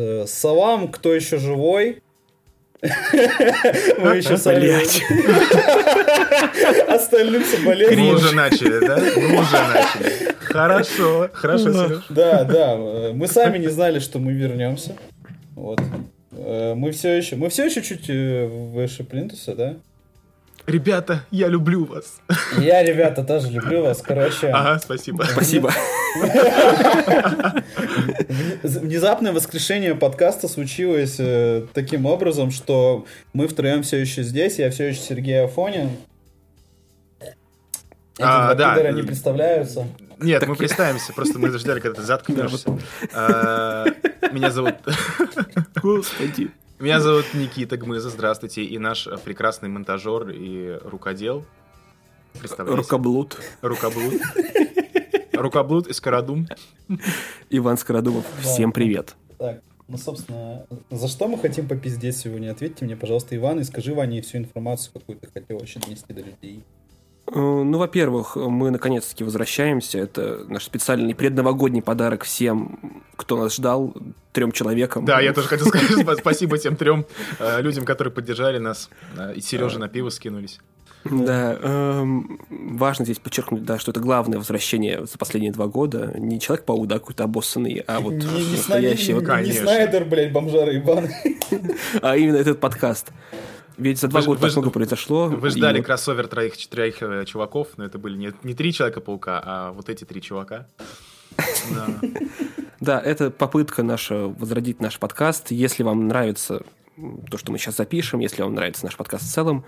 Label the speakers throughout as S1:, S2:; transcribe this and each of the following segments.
S1: Э, салам, кто еще живой? Мы еще сами... Остальным соболезную.
S2: Мы уже начали, да? Мы уже начали. Хорошо, хорошо, Сереж.
S1: Да, да. Мы сами не знали, что мы вернемся. Вот. Э, мы все еще, мы все еще чуть э, выше Плинтуса, да?
S2: Ребята, я люблю вас.
S1: Я, ребята, тоже люблю вас. Короче.
S2: Ага, спасибо.
S3: Спасибо.
S1: Внезапное воскрешение подкаста случилось э, таким образом, что мы втроем все еще здесь, я все еще Сергей Афонин. Эти а, два да. не представляются.
S2: Нет, так... мы представимся, просто мы ждали, когда ты заткнешься. А, меня зовут...
S3: Господи.
S2: Меня зовут Никита Гмыза, здравствуйте, и наш прекрасный монтажер и рукодел.
S3: Рукоблуд.
S2: Рукоблуд. Рукоблуд и Скородум.
S3: Иван Скородумов, всем привет.
S1: Так, ну, собственно, за что мы хотим попиздеть сегодня? Ответьте мне, пожалуйста, Иван, и скажи Ване всю информацию, какую ты хотел вообще донести до людей.
S3: Э, ну, во-первых, мы наконец-таки возвращаемся. Это наш специальный предновогодний подарок всем, кто нас ждал, трем человекам.
S2: Да, я тоже хотел сказать спасибо тем трем э, людям, которые поддержали нас. Э, и Сережа на пиво скинулись.
S3: Да, эм, важно здесь подчеркнуть, да, что это главное возвращение за последние два года. Не Человек-паук, да, какой-то обоссанный, а вот не,
S1: не настоящий. Не, не, не Снайдер, блядь, бомжара ебаный.
S3: А именно этот подкаст. Ведь за два вы, года вы, так много произошло.
S2: Вы ждали и... кроссовер троих, четырех э, чуваков, но это были не, не три Человека-паука, а вот эти три чувака.
S3: Да, это попытка наша возродить наш подкаст. Если вам нравится то, что мы сейчас запишем, если вам нравится наш подкаст в целом,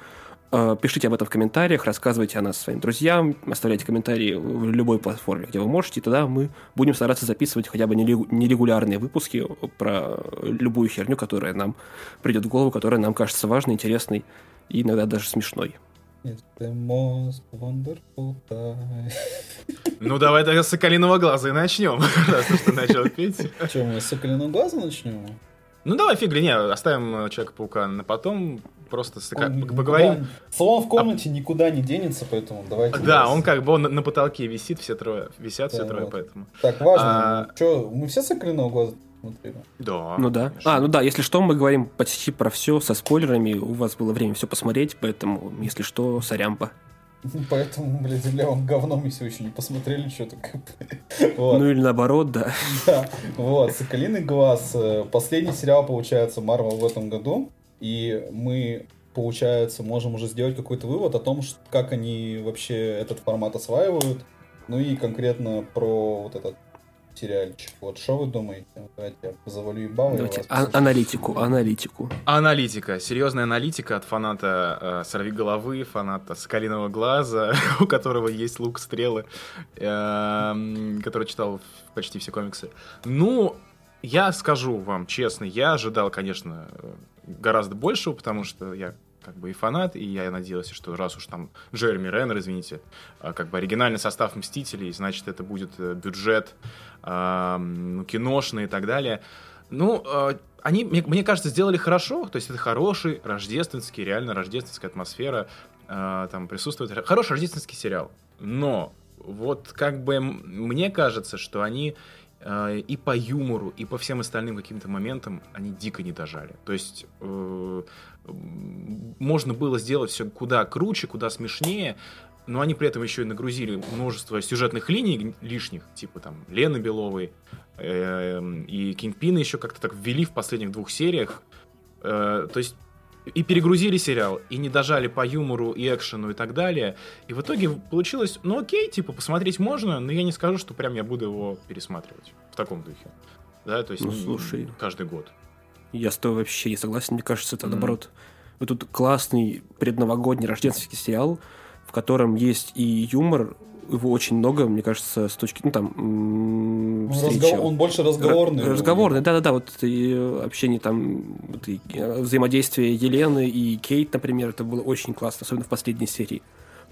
S3: пишите об этом в комментариях, рассказывайте о нас своим друзьям, оставляйте комментарии в любой платформе, где вы можете, и тогда мы будем стараться записывать хотя бы нерегулярные выпуски про любую херню, которая нам придет в голову, которая нам кажется важной, интересной и иногда даже смешной.
S2: Ну, давай тогда с Соколиного глаза и начнем, раз ты начал петь.
S1: Что, мы с Соколиного глаза начнем?
S2: Ну, давай фигли, не, оставим Человека-паука на потом, просто он, поговорим.
S1: Слон в комнате а... никуда не денется, поэтому давайте.
S2: Да, он как бы он на потолке висит, все трое, висят да, все трое, вот. поэтому.
S1: Так, важно, а... что, мы все соколенного глаза смотрели?
S2: Да.
S3: Ну да. Конечно. А, ну да, если что, мы говорим почти про все со спойлерами, у вас было время все посмотреть, поэтому, если что, сорямпа.
S1: Поэтому, блядь, земля он говном и все еще не посмотрели, что-то
S3: вот. Ну или наоборот, да.
S1: Да, вот, «Соколиный глаз». Э, последний сериал, получается, Марвел в этом году. И мы, получается, можем уже сделать какой-то вывод о том, как они вообще этот формат осваивают. Ну и конкретно про вот этот сериальчик. Вот что вы думаете? Давайте я завалю ебало.
S3: Давайте а- аналитику, аналитику.
S2: Аналитика. Серьезная аналитика от фаната э, Сорви головы, фаната Скалиного глаза, у которого есть лук, стрелы, э, который читал почти все комиксы. Ну, я скажу вам честно, я ожидал, конечно, гораздо большего, потому что я как бы и фанат, и я надеялся, что раз уж там Джереми Реннер, извините, а, как бы оригинальный состав Мстителей, значит, это будет э, бюджет э, киношный и так далее. Ну, э, они, мне, мне кажется, сделали хорошо, то есть это хороший рождественский, реально рождественская атмосфера э, там присутствует. Хороший рождественский сериал, но вот как бы мне кажется, что они и по юмору, и по всем остальным каким-то моментам они дико не дожали. То есть э, можно было сделать все куда круче, куда смешнее, но они при этом еще и нагрузили множество сюжетных линий лишних, типа там Лены Беловой, э, и Кингпина еще как-то так ввели в последних двух сериях. Э, то есть и перегрузили сериал, и не дожали по юмору и экшену и так далее. И в итоге получилось, ну окей, типа, посмотреть можно, но я не скажу, что прям я буду его пересматривать в таком духе. Да, то есть ну, слушай, каждый год.
S3: Я с тобой вообще не согласен, мне кажется, это mm-hmm. наоборот. Вот тут классный предновогодний рождественский сериал, в котором есть и юмор, его очень много, мне кажется, с точки, ну там,
S1: он, разговор, он больше разговорный.
S3: разговорный, да-да-да, вот и общение там, вот, и взаимодействие Елены и Кейт, например, это было очень классно, особенно в последней серии.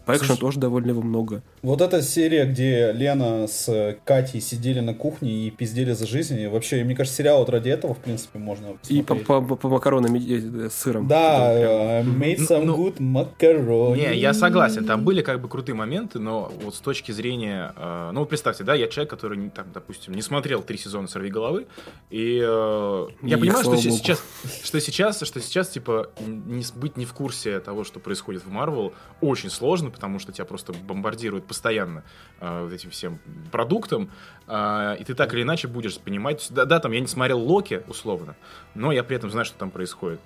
S3: По экшену тоже довольно его много.
S1: Вот эта серия, где Лена с Катей сидели на кухне и пиздели за жизнь, и вообще, мне кажется, сериал вот ради этого, в принципе, можно
S3: И по, по, по макаронам э, с сыром.
S1: Да, uh, made some ну, good macaroni.
S2: Не, я согласен, там были как бы крутые моменты, но вот с точки зрения... Э, ну, вот представьте, да, я человек, который, там, допустим, не смотрел три сезона «Сорви головы», и э, я и понимаю, что сейчас, что сейчас, что сейчас, типа, не, быть не в курсе того, что происходит в Марвел, очень сложно, потому что тебя просто бомбардируют постоянно э, этим всем продуктом, э, и ты так или иначе будешь понимать. Да, да, там я не смотрел Локи, условно, но я при этом знаю, что там происходит.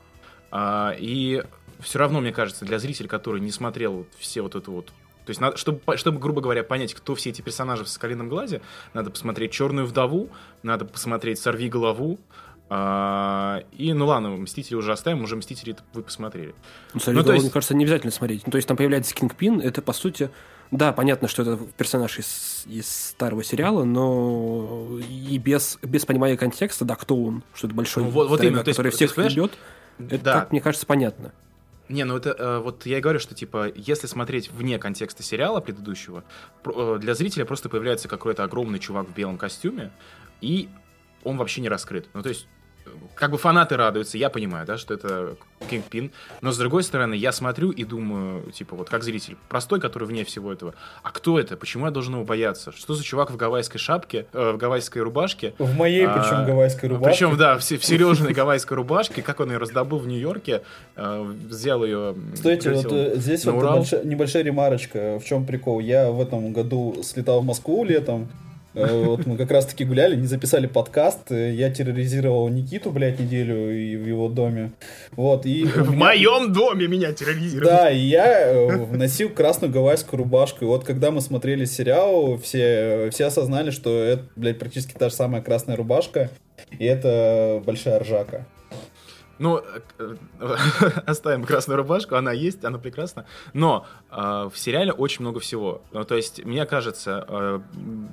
S2: Э, и все равно, мне кажется, для зрителя, который не смотрел все вот это вот то есть, надо, чтобы, чтобы, грубо говоря, понять, кто все эти персонажи в «Соколином глазе», надо посмотреть «Черную вдову», надо посмотреть «Сорви голову», а, и, ну ладно, Мстители уже оставим, уже Мстители вы посмотрели.
S3: Ну, ну, голову, есть... мне кажется, не обязательно смотреть. Ну, то есть, там появляется Кингпин, это, по сути, да, понятно, что это персонаж из, из старого сериала, но и без, без понимания контекста, да, кто он, что это большой
S2: ну, вот, вот именно,
S3: который
S2: есть,
S3: всех ведет, это, да. так, мне кажется, понятно.
S2: Не, ну это э, вот я и говорю, что типа, если смотреть вне контекста сериала предыдущего, э, для зрителя просто появляется какой-то огромный чувак в белом костюме, и он вообще не раскрыт. Ну, то есть как бы фанаты радуются, я понимаю, да, что это Кингпин, но с другой стороны, я смотрю и думаю, типа, вот как зритель, простой, который вне всего этого, а кто это? Почему я должен его бояться? Что за чувак в гавайской шапке, э, в гавайской рубашке?
S1: В моей, а, причем, гавайской рубашке.
S2: Причем, да, в, в Сережиной гавайской рубашке, как он ее раздобыл в Нью-Йорке, э, взял ее...
S1: Стойте, вот э, здесь вот небольшая, ремарочка, в чем прикол. Я в этом году слетал в Москву летом, вот мы как раз-таки гуляли, не записали подкаст. Э, я терроризировал Никиту, блядь, неделю и в его доме. Вот, и
S2: в меня... моем доме меня терроризировали.
S1: Да, и я э, носил красную гавайскую рубашку. И вот когда мы смотрели сериал, все, все осознали, что это, блядь, практически та же самая красная рубашка. И это большая ржака.
S2: Ну, э, оставим красную рубашку, она есть, она прекрасна. Но э, в сериале очень много всего. Ну, то есть, мне кажется, э,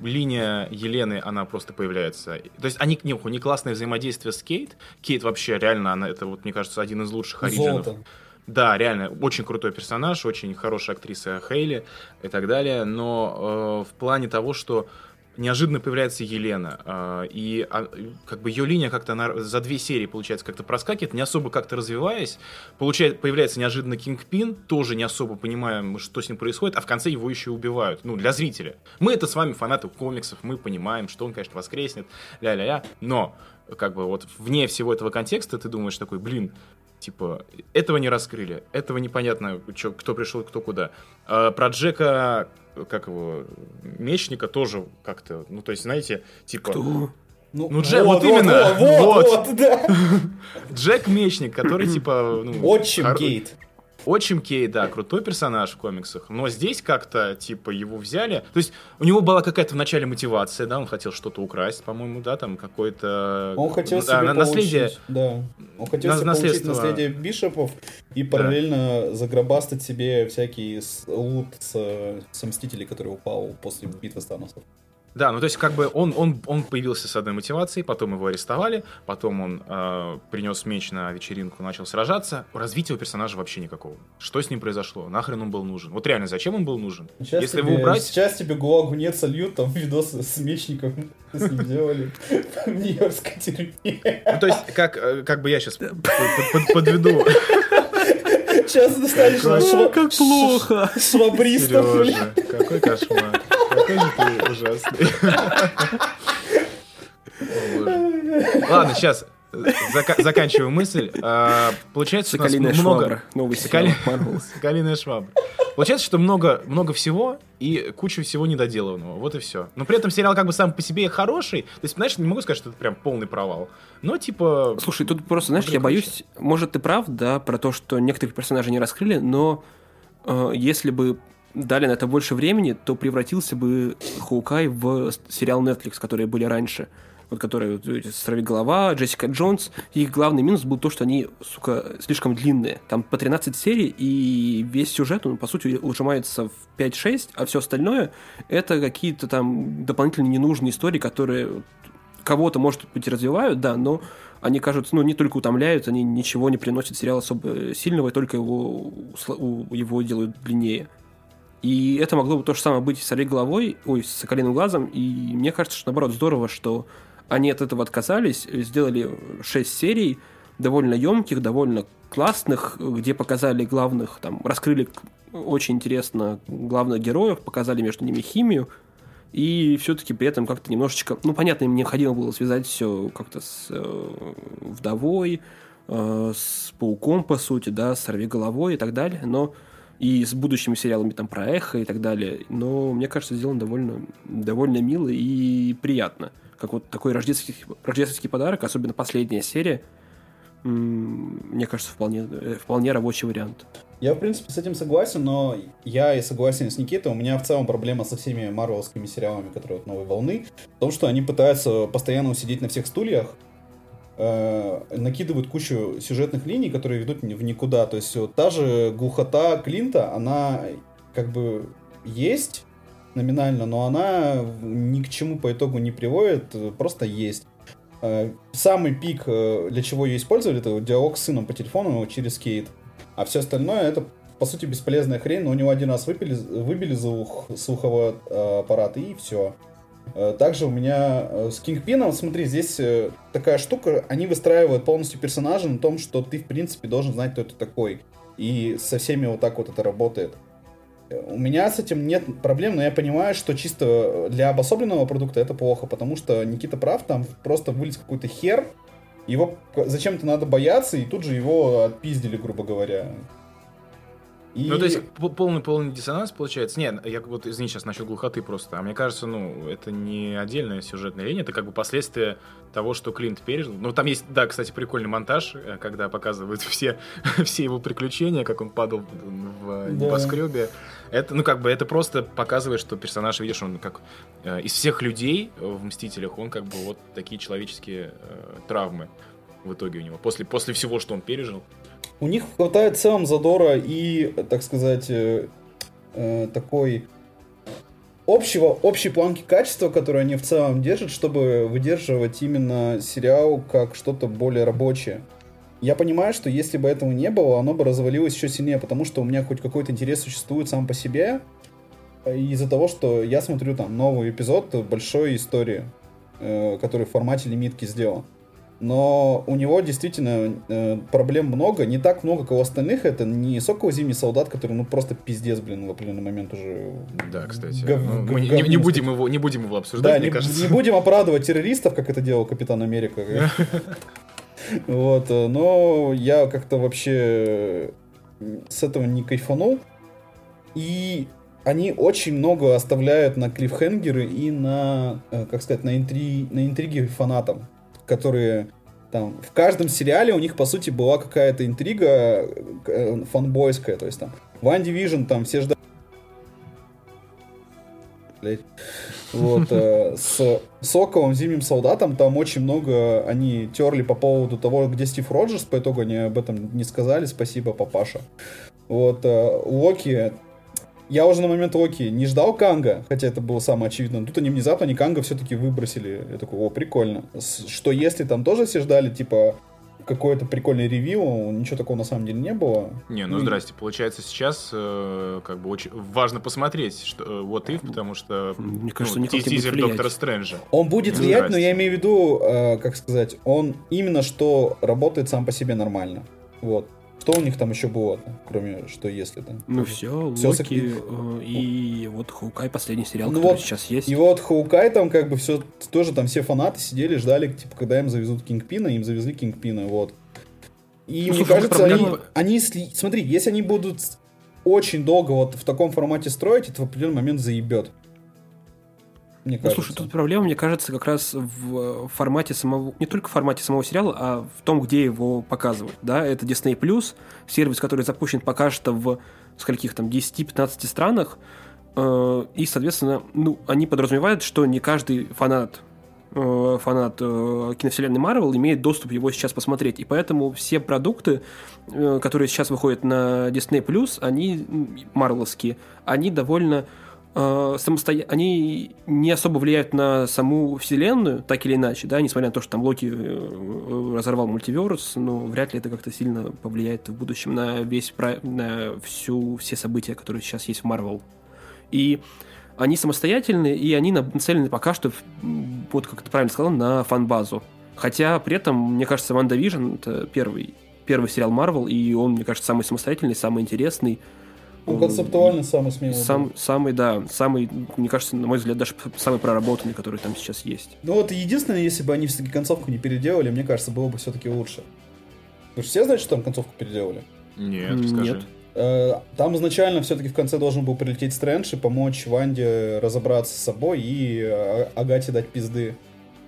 S2: линия Елены, она просто появляется. То есть, они, не, не классное взаимодействие с Кейт. Кейт вообще реально, она, это, вот, мне кажется, один из лучших оригинов. Золото. Да, реально, очень крутой персонаж, очень хорошая актриса Хейли и так далее. Но э, в плане того, что неожиданно появляется Елена, э, и а, как бы ее линия как-то она за две серии, получается, как-то проскакивает, не особо как-то развиваясь, получает, появляется неожиданно Кингпин, тоже не особо понимаем, что с ним происходит, а в конце его еще убивают, ну, для зрителя. Мы это с вами фанаты комиксов, мы понимаем, что он, конечно, воскреснет, ля-ля-ля, но как бы вот вне всего этого контекста ты думаешь такой, блин, Типа, этого не раскрыли, этого непонятно, чё, кто пришел, кто куда. А про Джека, как его, Мечника тоже как-то, ну, то есть, знаете, типа... Кто? Ну, ну Джек, вот, вот именно, вот, вот, вот, вот да. Джек Мечник, который типа...
S1: Ну, Отчим хор... Кейт.
S2: Отчим Кей, да, крутой персонаж в комиксах, но здесь как-то, типа, его взяли. То есть у него была какая-то вначале мотивация, да, он хотел что-то украсть, по-моему, да, там какое-то...
S1: Он хотел да, себе наследие... получить, да, он хотел себе получить наследие бишопов и параллельно да. загробастать себе всякий лут с, с Мстителей, который упал после битвы с Таносом.
S2: Да, ну то есть как бы он, он, он появился с одной мотивацией, потом его арестовали, потом он э, принес меч на вечеринку, начал сражаться. Развития у персонажа вообще никакого. Что с ним произошло? Нахрен он был нужен? Вот реально, зачем он был нужен?
S1: Сейчас Если тебе, его убрать... Сейчас тебе Гуагу нет сольют, там видосы с мечником с ним делали в Нью-Йоркской тюрьме.
S2: Ну то есть как, э, как бы я сейчас подведу...
S1: Сейчас достанешь
S3: как, как плохо.
S1: Швабристов.
S2: Какой кошмар. Какой же ты ужасный. Ладно, сейчас Зака- заканчиваю мысль. А, получается,
S3: Соколиная у нас много... Швабра.
S2: Новый Соколи... Соколиная швабра. Получается, что много, много всего и куча всего недоделанного. Вот и все. Но при этом сериал как бы сам по себе хороший. То есть, знаешь, не могу сказать, что это прям полный провал. Но типа...
S3: Слушай, тут просто, знаешь, я боюсь... Может, ты прав, да, про то, что некоторых персонажей не раскрыли, но э, если бы дали на это больше времени, то превратился бы Хоукай в сериал Netflix, которые были раньше. Вот которые вот, голова, Джессика Джонс. Их главный минус был то, что они, сука, слишком длинные. Там по 13 серий, и весь сюжет, он, по сути, ужимается в 5-6, а все остальное это какие-то там дополнительные ненужные истории, которые кого-то, может быть, развивают, да, но они кажутся, ну, не только утомляют, они ничего не приносят сериал особо сильного, и только его, его делают длиннее. И это могло бы то же самое быть с «Сорви головой», ой, с «Соколиным глазом», и мне кажется, что, наоборот, здорово, что они от этого отказались, сделали 6 серий, довольно емких, довольно классных, где показали главных, там, раскрыли очень интересно главных героев, показали между ними химию, и все-таки при этом как-то немножечко, ну, понятно, им необходимо было связать все как-то с э, вдовой, э, с пауком, по сути, да, с головой и так далее, но и с будущими сериалами там про эхо и так далее. Но мне кажется, сделано довольно, довольно мило и приятно. Как вот такой рождественский, рождественский подарок, особенно последняя серия, мне кажется, вполне, э, вполне рабочий вариант.
S1: Я, в принципе, с этим согласен, но я и согласен с Никитой. У меня в целом проблема со всеми марвелскими сериалами, которые от новой волны, в том, что они пытаются постоянно усидеть на всех стульях, э, накидывают кучу сюжетных линий, которые ведут в никуда. То есть вот, та же глухота Клинта, она как бы есть номинально, но она ни к чему по итогу не приводит, просто есть. Э, самый пик, э, для чего ее использовали, это диалог с сыном по телефону через Кейт. А все остальное это, по сути, бесполезная хрень, но у него один раз выпили, выбили звук слуховой э, аппарат, и все. Э, также у меня э, с Кингпином, смотри, здесь такая штука, они выстраивают полностью персонажа на том, что ты, в принципе, должен знать, кто это такой. И со всеми вот так вот это работает. У меня с этим нет проблем, но я понимаю, что чисто для обособленного продукта это плохо, потому что Никита прав, там просто вылез какой-то хер, его зачем-то надо бояться, и тут же его отпиздили, грубо говоря.
S2: И... Ну, то есть полный полный диссонанс получается. Нет, я вот извини сейчас насчет глухоты просто. А мне кажется, ну, это не отдельная сюжетная линия, это как бы последствия того, что Клинт пережил. Ну, там есть, да, кстати, прикольный монтаж, э, когда показывают все, все его приключения, как он падал в небоскребе. Да. Это, ну, как бы, это просто показывает, что персонаж, видишь, он как э, из всех людей в «Мстителях», он как бы вот такие человеческие э, травмы в итоге у него, после, после всего, что он пережил.
S1: У них хватает в целом задора и, так сказать, э, э, такой общего, общей планки качества, которые они в целом держат, чтобы выдерживать именно сериал как что-то более рабочее. Я понимаю, что если бы этого не было, оно бы развалилось еще сильнее, потому что у меня хоть какой-то интерес существует сам по себе, э, из-за того, что я смотрю там новый эпизод большой истории, э, который в формате лимитки сделан но у него действительно э, проблем много, не так много, как у остальных. Это не соковый зимний солдат, который, ну, просто пиздец, блин, в определенный момент уже...
S2: Да, кстати. Гов... Ну, мы не, не, будем его, не будем его обсуждать, да, мне
S1: не,
S2: кажется.
S1: Не будем оправдывать террористов, как это делал Капитан Америка. Вот, э, но я как-то вообще с этого не кайфанул. И они очень много оставляют на клиффхенгеры и на, э, как сказать, на, интри... на интриги фанатам которые там в каждом сериале у них по сути была какая-то интрига э, фанбойская, то есть там One Division там все ждали вот, э, с Соковым, Зимним Солдатом там очень много они терли по поводу того, где Стив Роджерс, по итогу они об этом не сказали, спасибо, папаша. Вот, э, Локи я уже на момент Локи не ждал Канга, хотя это было самое очевидное. Тут они внезапно не Канга все-таки выбросили. Я такой, о, прикольно. Что если там тоже все ждали, типа, какой-то прикольный ревью, ничего такого на самом деле не было.
S2: Не, ну, ну здрасте, получается сейчас э, как бы очень важно посмотреть, что э, вот if, потому что
S3: мне кажется, ну,
S2: тизер Доктора Стрэнджа.
S1: Он будет ну, влиять, здрасте. но я имею в виду, э, как сказать, он именно что работает сам по себе нормально. Вот. Что у них там еще было, кроме что если там?
S3: Ну все, все Локи э, и вот Хаукай последний сериал, ну который вот, сейчас есть.
S1: И вот Хаукай там как бы все тоже там все фанаты сидели, ждали, типа, когда им завезут Кингпина, им завезли Кингпина, вот. И ну, мне слушай, кажется, проблема... они, они, смотри, если они будут очень долго вот в таком формате строить, это в определенный момент заебет
S3: мне ну, кажется. слушай, тут проблема, мне кажется, как раз в формате самого, не только в формате самого сериала, а в том, где его показывают, да, это Disney+, сервис, который запущен пока что в скольких там 10-15 странах, э, и, соответственно, ну, они подразумевают, что не каждый фанат э, фанат э, киновселенной Марвел имеет доступ его сейчас посмотреть. И поэтому все продукты, э, которые сейчас выходят на Disney+, они марвеловские, они довольно э, самосто... они не особо влияют на саму вселенную, так или иначе, да, несмотря на то, что там Локи э, э, разорвал мультиверс, но вряд ли это как-то сильно повлияет в будущем на весь на всю все события, которые сейчас есть в Марвел. И они самостоятельные, и они нацелены пока что, вот как ты правильно сказал, на фан-базу. Хотя при этом, мне кажется, WandaVision это первый, первый сериал Марвел, и он, мне кажется, самый самостоятельный, самый интересный.
S1: Он концептуально самый смелый.
S3: Сам. Самый, да, самый, мне кажется, на мой взгляд, даже самый проработанный, который там сейчас есть.
S1: Ну вот единственное, если бы они все-таки концовку не переделали, мне кажется, было бы все-таки лучше. Вы же все знаете, что там концовку переделали?
S2: Нет, скажи. Нет.
S1: Э, там изначально все-таки в конце должен был прилететь Стрэндж и помочь Ванде разобраться с собой и э, Агате дать пизды.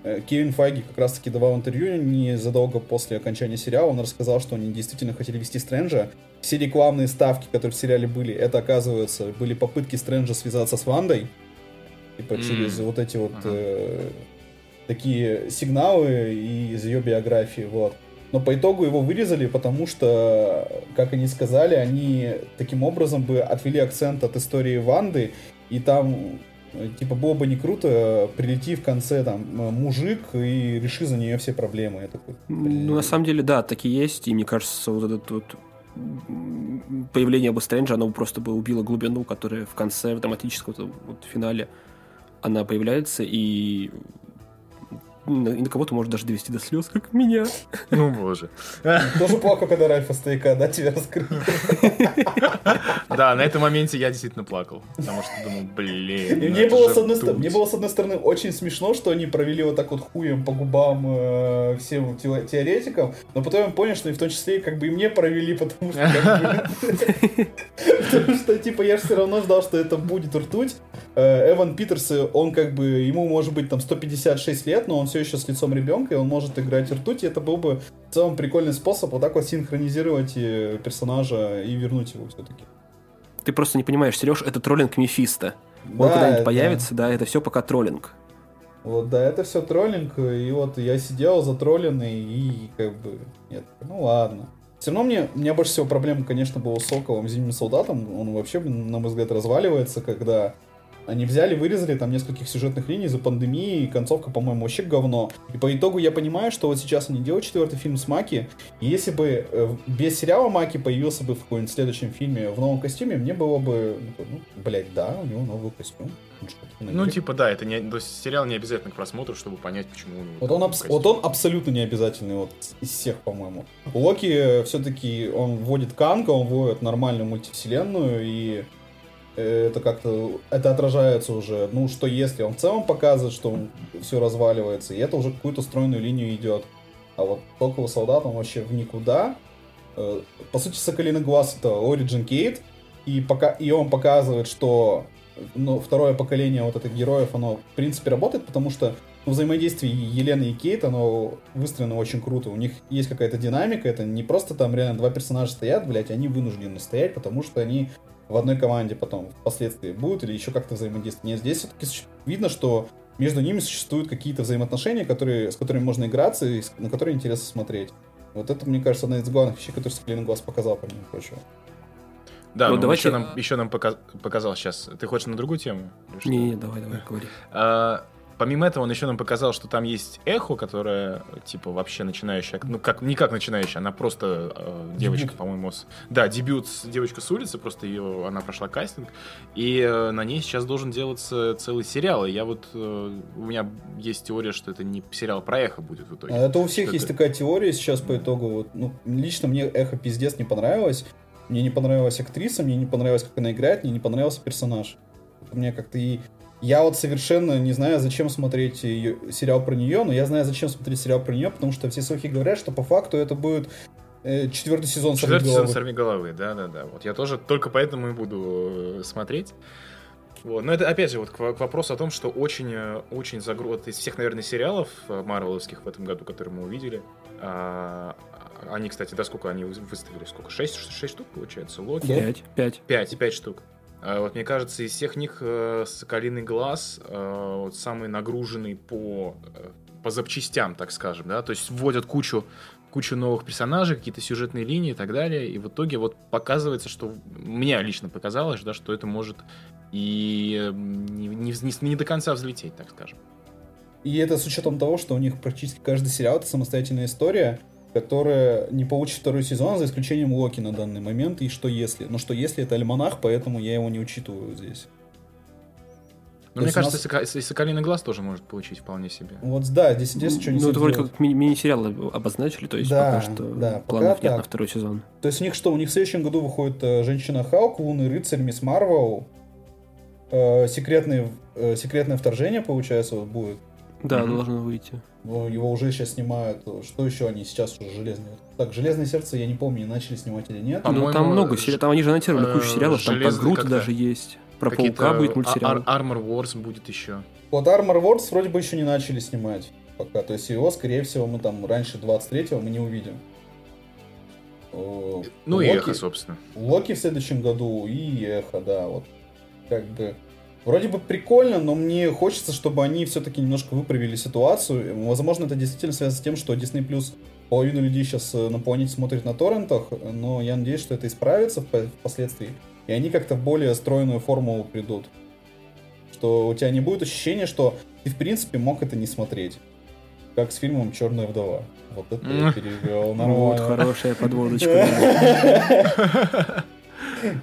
S1: Э, Кевин Файги как раз-таки давал интервью незадолго после окончания сериала. Он рассказал, что они действительно хотели вести Стрэнджа. Все рекламные ставки, которые в сериале были, это, оказывается, были попытки Стрэнджа связаться с Вандой. Типа mm. через вот эти вот uh-huh. э, такие сигналы из ее биографии, вот. Но по итогу его вырезали, потому что, как они сказали, они таким образом бы отвели акцент от истории Ванды, и там типа было бы не круто, прилети в конце там мужик и реши за нее все проблемы. Я такой,
S3: ну, на самом деле, да, такие есть, и мне кажется, вот этот вот появление бы Стрэнджа, оно просто бы убило глубину, которая в конце, в драматическом вот, вот, финале, она появляется, и и на кого-то может даже довести до слез, как меня.
S2: Ну, боже.
S1: Тоже плохо, когда Ральфа Стояка, да, тебя раскрыли.
S2: Да, на этом моменте я действительно плакал. Потому что думал, блин.
S1: Мне было, с одной стороны, мне было, с одной стороны, очень смешно, что они провели вот так вот хуем по губам э, всем теоретикам, но потом я понял, что и в том числе как бы и мне провели, потому что Потому что, типа, я же все равно ждал, что это будет ртуть. Э, Эван Питерс, он как бы, ему может быть там 156 лет, но он все еще с лицом ребенка, и он может играть ртуть, и это был бы в целом прикольный способ вот так вот синхронизировать э, персонажа и вернуть его все-таки.
S3: Ты просто не понимаешь, Сереж, это троллинг Мефисто. Он да, когда-нибудь появится, да, это все пока троллинг.
S1: Вот, да, это все троллинг, и вот я сидел затролленный, и как бы, нет, ну ладно. Все равно мне, у меня больше всего проблем, конечно, было с Соковым, Зимним Солдатом. Он вообще, на мой взгляд, разваливается, когда они взяли, вырезали там нескольких сюжетных линий за пандемии, и концовка, по-моему, вообще говно. И по итогу я понимаю, что вот сейчас они делают четвертый фильм с Маки, и если бы э, без сериала Маки появился бы в каком-нибудь следующем фильме в новом костюме, мне было бы, ну, блядь, да, у него новый костюм.
S2: Ну, типа, да, это не, то есть сериал не обязательно к просмотру, чтобы понять, почему у него.
S1: Вот он, абс- вот он абсолютно не обязательный вот из всех, по-моему. У Локи все-таки он вводит Канга, он вводит нормальную мультивселенную, и это как-то, это отражается уже, ну, что если он в целом показывает, что все разваливается, и это уже какую-то стройную линию идет. А вот Токовый солдат, он вообще в никуда. Э, по сути, Соколиный глаз это Origin Gate, и, пока, и он показывает, что ну, второе поколение вот этих героев, оно, в принципе, работает, потому что взаимодействие Елены и Кейт, оно выстроено очень круто. У них есть какая-то динамика, это не просто там реально два персонажа стоят, блядь, они вынуждены стоять, потому что они в одной команде потом впоследствии будут или еще как-то взаимодействовать. Нет, здесь все-таки видно, что между ними существуют какие-то взаимоотношения, которые, с которыми можно играться и на которые интересно смотреть. Вот это, мне кажется, одна из главных вещей, которые Склин Глаз показал, помимо прочего.
S2: Да, ну, ну давайте... еще нам, еще нам показ, показал сейчас. Ты хочешь на другую тему?
S3: Не, не, давай, давай, говори.
S2: А, Помимо этого, он еще нам показал, что там есть эхо, которая, типа, вообще начинающая, ну, как, не как начинающая, она просто э, девочка, по-моему, с... Да, дебют с девочка с улицы, просто ее, она прошла кастинг, и э, на ней сейчас должен делаться целый сериал, и я вот, э, у меня есть теория, что это не сериал про эхо будет в итоге.
S1: А это у всех что есть это... такая теория сейчас по итогу, вот, ну, лично мне эхо пиздец не понравилось, мне не понравилась актриса, мне не понравилось, как она играет, мне не понравился персонаж. Мне как-то и я вот совершенно не знаю, зачем смотреть ее, сериал про нее, но я знаю, зачем смотреть сериал про нее, потому что все слухи говорят, что по факту это будет э, четвертый сезон
S2: Четвертый сезон «Сорви головы», да-да-да. Вот я тоже только поэтому и буду э, смотреть. Вот. Но это, опять же, вот к, к вопросу о том, что очень, э, очень загруз... из всех, наверное, сериалов э, марвеловских в этом году, которые мы увидели, а, они, кстати, да, сколько они выставили? Сколько? Шесть, шесть штук, получается? Локи?
S3: Пять. Пять.
S2: Пять, пять штук. А вот мне кажется, из всех них э, Соколиный глаз э, вот самый нагруженный по, э, по запчастям, так скажем, да, то есть вводят кучу кучу новых персонажей, какие-то сюжетные линии и так далее, и в итоге вот показывается, что мне лично показалось, да, что это может и не, не, не, не до конца взлететь, так скажем.
S1: И это с учетом того, что у них практически каждый сериал это самостоятельная история, которая не получит второй сезон, за исключением Локи на данный момент, и что если. Но что если это альманах, поэтому я его не учитываю здесь.
S2: Но мне кажется, нас... и «Соколиный глаз» тоже может получить вполне себе.
S1: Вот да, здесь интересно, что
S3: они Ну, это вроде как ми- мини-сериалы обозначили, то есть да, пока что да, планов пока нет так. на второй сезон.
S1: То есть у них что, у них в следующем году выходит э, «Женщина Халк», «Лунный рыцарь», «Мисс Марвел», э, секретное, э, «Секретное вторжение», получается, вот будет.
S3: Да, mm-hmm. должно выйти.
S1: Ну, его уже сейчас снимают. Что еще они сейчас уже железные? Так, Железное сердце, я не помню, начали снимать или нет.
S3: Ну, там много сериалов. Там они же анонсировали кучу сериалов, там про Грута даже есть. Про Паука будет мультсериал.
S2: Ar- Armor Wars будет еще.
S1: Вот Armor Wars вроде бы еще не начали снимать пока. То есть его, скорее всего, мы там раньше 23-го мы не увидим.
S2: Ну Локи, и Эхо, собственно.
S1: Локи в следующем году и Эхо, да, вот. Как бы... Вроде бы прикольно, но мне хочется, чтобы они все-таки немножко выправили ситуацию. Возможно, это действительно связано с тем, что Disney Plus половину людей сейчас э, на планете смотрит на торрентах, но я надеюсь, что это исправится впоследствии и они как-то в более стройную форму придут. Что у тебя не будет ощущения, что ты в принципе мог это не смотреть. Как с фильмом Черная вдова. Вот это я перевел нормально. Вот
S3: хорошая подводочка.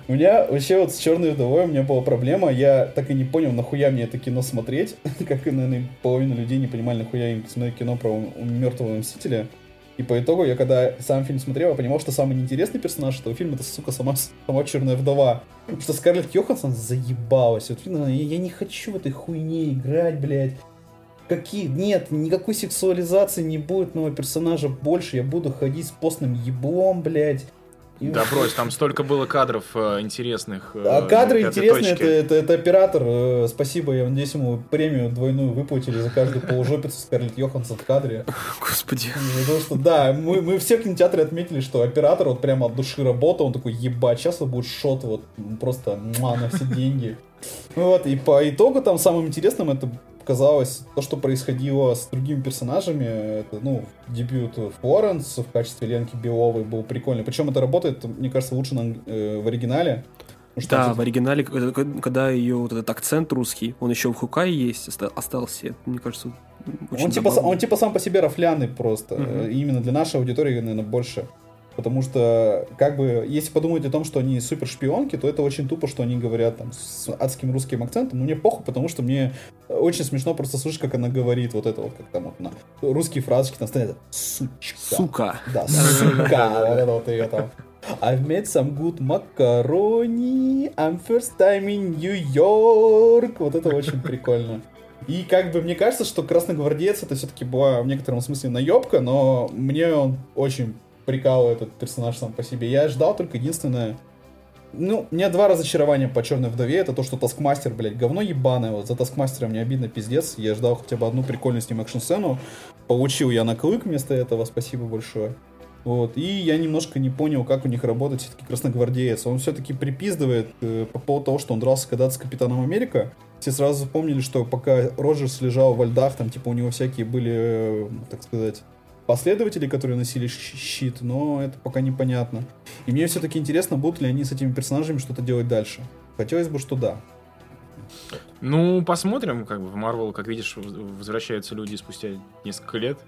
S1: У меня вообще вот с Черной вдовой у меня была проблема. Я так и не понял, нахуя мне это кино смотреть. Как и, наверное, половина людей не понимали, нахуя им смотреть кино про мертвого мстителя. И по итогу, я когда сам фильм смотрел, я понимал, что самый неинтересный персонаж этого фильма это, сука, сама, сама Черная Вдова. Что Скарлетт Йоханссон заебалась. Вот, я, я не хочу в этой хуйне играть, блядь. Какие? Нет, никакой сексуализации не будет нового персонажа больше. Я буду ходить с постным еблом, блядь.
S2: Да брось, там столько было кадров э, интересных.
S1: Э, а кадры интересные, это, это, это оператор. Э, спасибо, я надеюсь, ему премию двойную выплатили за каждую полужопицу Скарлетт Йоханссон в кадре.
S3: Господи.
S1: Потому что, да, мы, мы все в кинотеатре отметили, что оператор вот прямо от души работал, он такой, ебать, сейчас вот будет шот вот просто муа, на все деньги. Вот, и по итогу там самым интересным это казалось, то, что происходило с другими персонажами, это, ну, дебют Флоренс в качестве Ленки Беловой был прикольный. Причем это работает, мне кажется, лучше на, э, в оригинале.
S3: Да, это... в оригинале, когда ее вот этот акцент русский, он еще в Хукае есть, остался, мне кажется,
S1: он типа, он типа сам по себе рафляный просто. Угу. Именно для нашей аудитории, наверное, больше Потому что, как бы, если подумать о том, что они супер шпионки, то это очень тупо, что они говорят там с адским русским акцентом. Но мне похуй, потому что мне очень смешно просто слышать, как она говорит вот это вот, как там вот на русские фразочки там стоят. Сучка.
S3: Сука.
S1: Да, сука. Вот это вот ее там. I've made some good macaroni. I'm first time in New York. Вот это очень прикольно. И как бы мне кажется, что Красногвардеец это все-таки была в некотором смысле наебка, но мне он очень прикалывает этот персонаж сам по себе. Я ждал только единственное... Ну, у меня два разочарования по Черной Вдове. Это то, что Таскмастер, блядь, говно ебаное. Вот за Таскмастера мне обидно пиздец. Я ждал хотя бы одну прикольную с ним экшн-сцену. Получил я на клык вместо этого. Спасибо большое. Вот. И я немножко не понял, как у них работает все-таки красногвардеец. Он все-таки припиздывает э, по поводу того, что он дрался когда-то с Капитаном Америка. Все сразу вспомнили, что пока Роджерс лежал во льдах, там, типа, у него всякие были, э, так сказать, последователи, которые носили щит, но это пока непонятно. И мне все-таки интересно, будут ли они с этими персонажами что-то делать дальше. Хотелось бы, что да.
S2: Ну, посмотрим, как бы в Марвел, как видишь, возвращаются люди спустя несколько лет.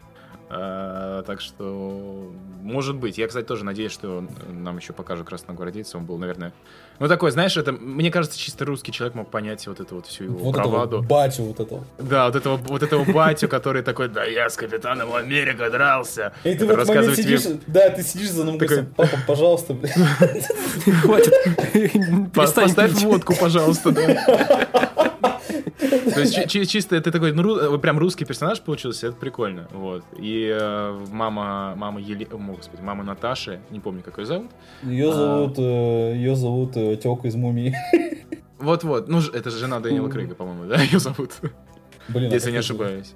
S2: А, так что, может быть. Я, кстати, тоже надеюсь, что нам еще покажут красногвардейца. Он был, наверное... Ну, такой, знаешь, это, мне кажется, чисто русский человек мог понять вот эту вот всю его вот браваду.
S1: Этого батю вот этого.
S2: Да, вот этого, вот этого батю, который такой, да я с капитаном Америка дрался.
S1: И ты в этот момент сидишь, да, ты сидишь за ним, такой... папа, пожалуйста.
S3: Хватит.
S2: Поставь водку, пожалуйста, да. То есть чисто это такой, ну, прям русский персонаж получился, это прикольно. Вот. И э, мама, мама Еле... О, господи, мама Наташи, не помню, как ее зовут.
S1: Ее а. зовут, э, ее зовут э, Телка из Мумии.
S2: Вот-вот, ну, это же жена Дэниела Крейга, по-моему, да, ее зовут. Блин, если не ошибаюсь.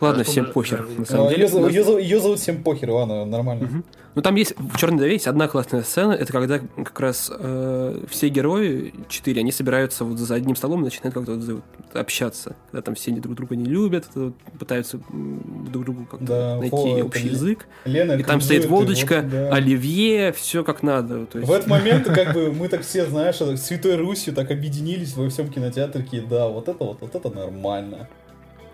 S3: Ладно, всем похер. На самом деле.
S1: Ее, зовут всем похер, ладно, нормально.
S3: Ну там есть в Черной Дове есть одна классная сцена, это когда как раз э, все герои, четыре, они собираются вот за одним столом и начинают как-то вот, общаться. Когда там все друг друга не любят, пытаются друг другу как-то да, найти фо, общий язык. Лена и там стоит водочка, вот, да. оливье, все как надо.
S1: То есть... В этот момент как бы мы так все, знаешь, Святой Русью так объединились во всем кинотеатре, да, вот это вот, вот это нормально.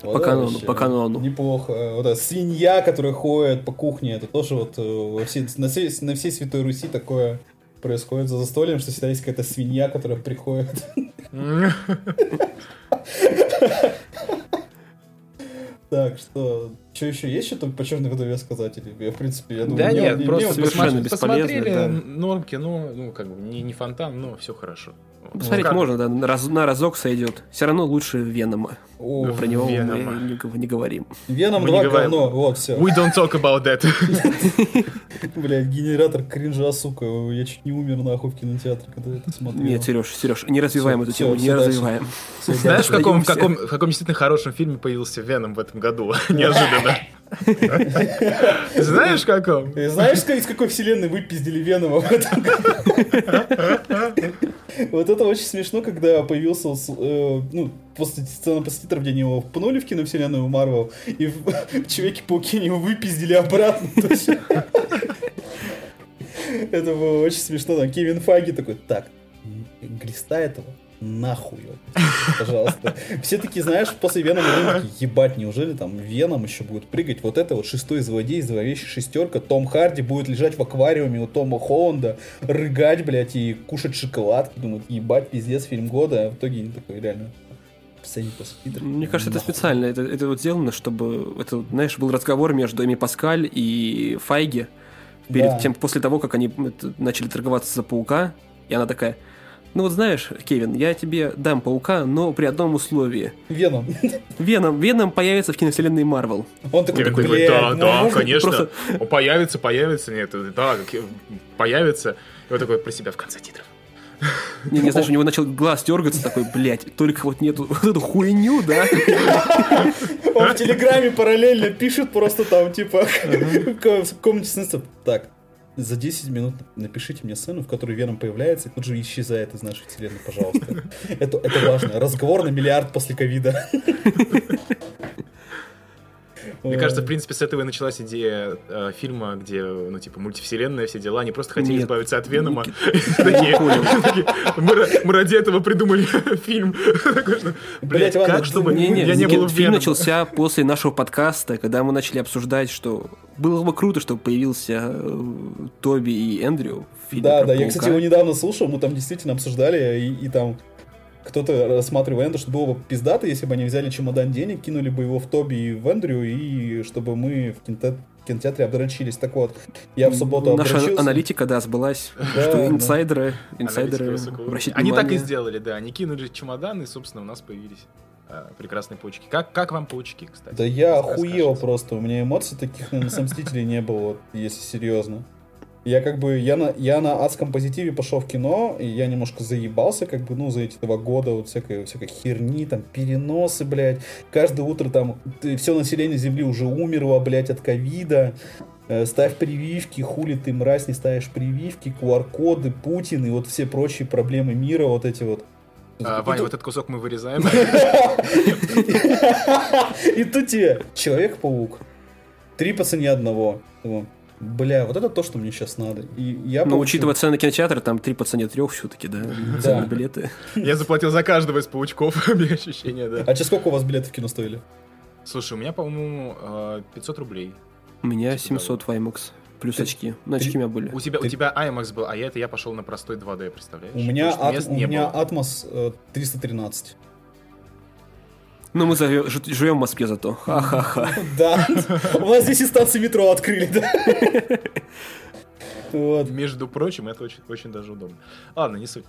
S3: Вот по канону, по канону.
S1: Неплохо. Вот эта свинья, которая ходит по кухне, это тоже вот э, во все, на, всей, на всей Святой Руси такое происходит за застольем, что всегда есть какая-то свинья, которая приходит. Так, что... Что еще есть что-то по черной вдове сказать? Или я, в принципе, я думаю,
S2: Да
S1: мне-
S2: нет,
S1: мне-
S2: просто
S1: мне
S3: совершенно
S2: посмотри-
S3: бесполезно,
S2: посмотрели
S3: да.
S2: норм кино, ну, как бы, не, не фонтан, но все хорошо.
S3: Посмотреть
S2: Как-
S3: можно, да, на, раз- на разок сойдет. Все равно лучше Венома.
S1: О,
S3: Про него
S2: Венома.
S3: мы не, не говорим.
S1: Веном
S2: Мы
S1: 2
S2: не говорим.
S1: говно, вот, все.
S2: We don't talk about that.
S1: Блядь, генератор кринжа, сука. Я чуть не умер нахуй в кинотеатре, когда это смотрел.
S3: Нет, Сереж, Сереж, не развиваем
S1: Всё,
S3: эту тему,
S1: всё
S3: не
S1: дальше.
S3: развиваем.
S2: Знаешь, в каком, в, каком, в каком действительно хорошем фильме появился Веном в этом году? Неожиданно. Знаешь, каком?
S1: Знаешь, из какой вселенной выпиздили Венома в этом? Вот это очень смешно, когда появился, э, ну, после сцены после титров, где они его пнули в киновселенную Марвел, и в Человеке-пауке его выпиздили обратно. Это было очень смешно. Там Кевин Фаги такой, так, глиста этого нахуй, пожалуйста. Все такие, знаешь, после Венома такие, ебать, неужели там Веном еще будет прыгать? Вот это вот шестой злодей, зловещая шестерка, Том Харди будет лежать в аквариуме у Тома Холланда, рыгать, блядь, и кушать шоколадки. Думают, ебать, пиздец, фильм года. А в итоге они такой, реально, сцене после титров.
S3: Мне кажется, это
S1: Нахуй.
S3: специально. Это, это вот сделано, чтобы... Это, знаешь, был разговор между Эми Паскаль и Файги перед
S1: Да.
S3: тем, после того, как они это, начали торговаться за паука. И она такая, ну вот знаешь, Кевин, я тебе дам паука, но при одном условии.
S1: Веном.
S3: Веном, Веном появится в киновселенной Марвел.
S1: Он такой,
S2: такой,
S1: блядь,
S2: да,
S1: ну,
S2: да,
S1: можно
S2: конечно.
S3: просто-
S2: Он появится, появится, нет, да, появится. И вот такой про себя в конце титров.
S3: Не, не знаешь, у него начал глаз дергаться, такой, блядь, только вот нету вот эту хуйню, да?
S1: Он в Телеграме параллельно пишет просто там, типа, в комнате. Так, за 10 минут напишите мне сцену, в которой Веном появляется и тут же исчезает из нашей вселенной, пожалуйста. Это, это важно. Разговор на миллиард после ковида.
S2: Мне кажется, в принципе, с этого и началась идея э, фильма, где, ну, типа, мультивселенная, все дела. Они просто хотели
S3: Нет.
S2: избавиться от Венома. Мы ра- мы ради этого придумали фильм. Блять, как, чтобы я не был
S3: фильм начался после нашего подкаста, когда мы начали обсуждать, что было бы круто, чтобы появился э, Тоби и Эндрю в фильме
S1: Да, да, я, кстати, его недавно слушал, мы там действительно обсуждали, и там кто-то рассматривал Эндрю, что было бы пиздато, если бы они взяли чемодан денег, кинули бы его в Тоби и в Эндрю, и чтобы мы в кинотеатре, кинотеатре обдрочились. Так вот, я в субботу
S3: Наша
S1: обдрочился.
S3: аналитика, да, сбылась,
S1: Да,
S3: что
S1: да.
S3: инсайдеры, инсайдеры обращать.
S2: Они так и
S3: внимание.
S2: сделали, да. Они кинули чемодан, и, собственно, у нас появились а, прекрасные паучки. Как, как вам паучки, кстати?
S1: Да я охуел просто, у меня эмоций таких, наверное, с Мстителей не было, если серьезно. Я как бы, я на, я на адском позитиве пошел в кино, и я немножко заебался, как бы, ну, за эти два года, вот всякой, всякой херни, там, переносы, блядь. Каждое утро там все население Земли уже умерло, блядь, от ковида. Э, Ставь прививки, хули ты, мразь, не ставишь прививки, QR-коды, Путин и вот все прочие проблемы мира, вот эти вот.
S2: А,
S1: И
S2: Ваня,
S1: тут-
S2: вот этот кусок мы вырезаем.
S1: И тут тебе Человек-паук. Три по цене одного. Бля, вот это то, что мне сейчас надо. И я
S3: Но
S1: получил-
S3: учитывая цены кинотеатра, там три по цене трех все-таки, да, на билеты.
S2: Я заплатил за каждого из паучков, у меня ощущение, да.
S1: А че сколько у вас билетов в кино стоили?
S2: Слушай, у меня, по-моему, э, 500 рублей.
S3: У меня
S2: Типа
S3: 700 в IMAX, плюс
S1: Ты-
S3: очки. Ну, очки у меня были.
S2: У тебя, у
S1: Ты-
S2: тебя IMAX был, а я это я пошел на простой 2D, представляешь?
S1: У меня, ат- у меня. Atmos э, 313.
S3: Ну, мы живем в Москве зато. Ха-ха-ха.
S1: Да. У нас здесь и станции метро открыли, да? Вот.
S2: Между прочим, это очень, очень даже удобно. Ладно, не суть.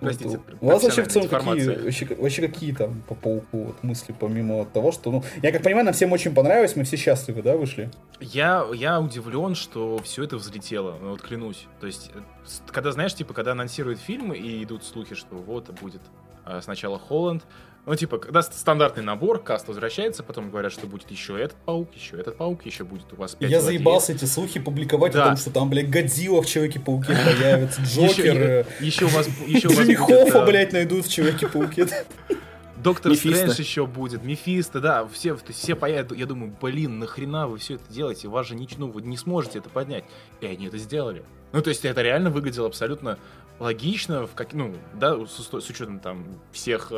S2: Простите.
S1: У вас вообще в целом какие, вообще, вообще какие там по пауку вот мысли, помимо того, что, ну, я как понимаю, нам всем очень понравилось, мы все счастливы, да, вышли?
S2: Я, я удивлен, что все это взлетело, ну, вот клянусь. То есть, э, когда, знаешь, типа, когда анонсируют фильмы и идут слухи, что вот будет э, сначала Холланд, ну, типа, когда ст- стандартный набор, каст возвращается, потом говорят, что будет еще этот паук, еще этот паук, еще будет у вас
S1: Я заебался эти слухи публиковать
S2: Да.
S1: о том, что там, блядь, Годзилла в Человеке-пауке появится, Джокер, э,
S2: еще у вас, еще у вас
S1: Джимми Хоффа,
S2: э,
S1: блядь, найдут в Человеке-пауке.
S2: Доктор
S3: Мефисто.
S2: Стрэндж еще будет, Мефисто, да, все, то есть все появятся. Я думаю, блин, нахрена вы все это делаете? Вас же ничего, ну, вы не сможете это поднять. И они это сделали. Ну, то есть это реально выглядело абсолютно логично, в как, ну, да, с, с учетом там всех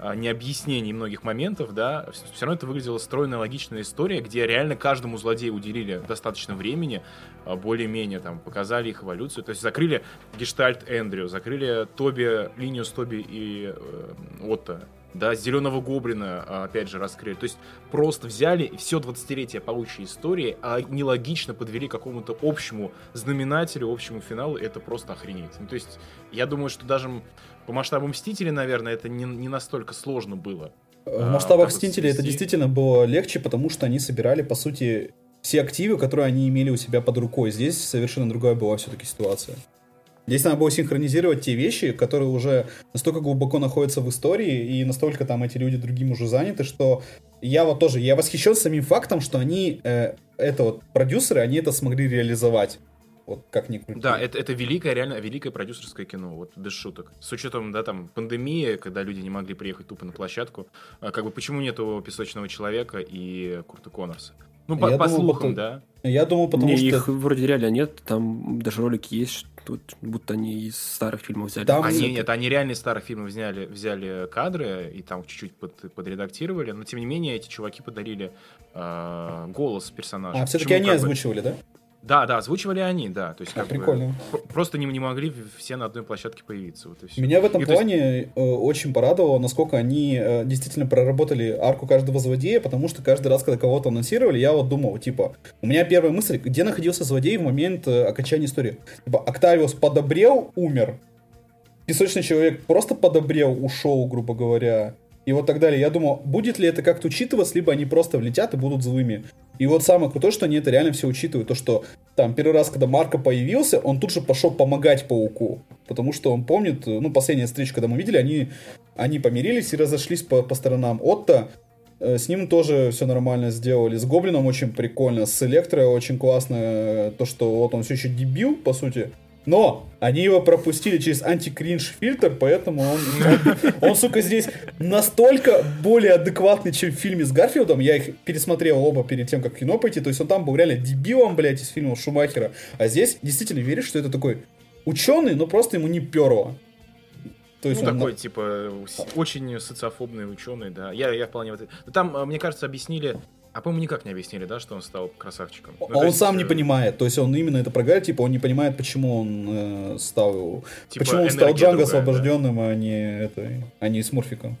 S2: а, не объяснений многих моментов, да, все равно это выглядела стройная, логичная история, где реально каждому злодею уделили достаточно времени, а, более-менее там показали их эволюцию, то есть закрыли гештальт Эндрю, закрыли Тоби, линию с Тоби и э, Отто, да, Зеленого Гоблина, а, опять же, раскрыли. То есть просто взяли все 20-летие паучьей истории, а нелогично подвели к какому-то общему знаменателю, общему финалу, это просто охренеть. Ну, то есть я думаю, что даже по масштабу Мстителей, наверное, это не, не настолько сложно было.
S1: В а, масштабах Мстителей это действительно было легче, потому что они собирали, по сути, все активы, которые они имели у себя под рукой. Здесь совершенно другая была все-таки ситуация. Здесь надо было синхронизировать те вещи, которые уже настолько глубоко находятся в истории, и настолько там эти люди другим уже заняты, что я вот тоже, я восхищен самим фактом, что они, э, это вот продюсеры, они это смогли реализовать. Вот как ни крути.
S2: Да, это, это великое, реально великое продюсерское кино, вот без шуток. С учетом, да, там, пандемии, когда люди не могли приехать тупо на площадку, а как бы почему нету Песочного Человека и Курта Коннорса? Ну, по, по думал, слухам,
S1: да. Я думал, потому
S3: не,
S1: что...
S3: их вроде реально нет, там даже ролики есть, тут будто они из старых фильмов взяли.
S2: Там... Они, нет, они реально из старых фильмов взяли, взяли кадры и там чуть-чуть под, подредактировали, но тем не менее эти чуваки подарили э, голос персонажа.
S1: А, все-таки они озвучивали, бы... да?
S2: Да, да, озвучивали они, да. То есть,
S1: а, прикольно.
S2: Бы, просто не, не могли все на одной площадке появиться. Вот.
S1: Меня в этом и плане есть... Э, очень порадовало, насколько они э, действительно проработали арку каждого злодея, потому что каждый раз, когда кого-то анонсировали, я вот думал, типа, у меня первая мысль, где находился злодей в момент э, окончания истории. Типа, Октавиус подобрел, умер. Песочный человек просто подобрел, ушел, грубо говоря и вот так далее. Я думал, будет ли это как-то учитываться, либо они просто влетят и будут злыми. И вот самое крутое, что они это реально все учитывают. То, что там первый раз, когда Марко появился, он тут же пошел помогать Пауку. Потому что он помнит, ну, последняя встреча, когда мы видели, они, они помирились и разошлись по, по сторонам. Отто, э, с ним тоже все нормально сделали. С Гоблином очень прикольно. С Электро очень классно. Э, то, что вот он все еще дебил, по сути. Но они его пропустили через антикринж фильтр, поэтому он, он, он, сука, здесь настолько более адекватный, чем в фильме с Гарфилдом. Я их пересмотрел оба перед тем, как в кино пойти. То есть он там был реально дебилом, блядь, из фильма Шумахера. А здесь действительно веришь, что это такой ученый, но просто ему не перло.
S2: То есть ну, он такой, на... типа, очень социофобный ученый, да. Я, я вполне... Там, мне кажется, объяснили а по-моему, никак не объяснили, да, что он стал красавчиком.
S1: Ну, а он есть, сам не э, понимает. То есть он именно это проговорит, типа, он не понимает, почему он э, стал. Типа почему он стал Джанго освобожденным, да? а не это, а не Смурфиком.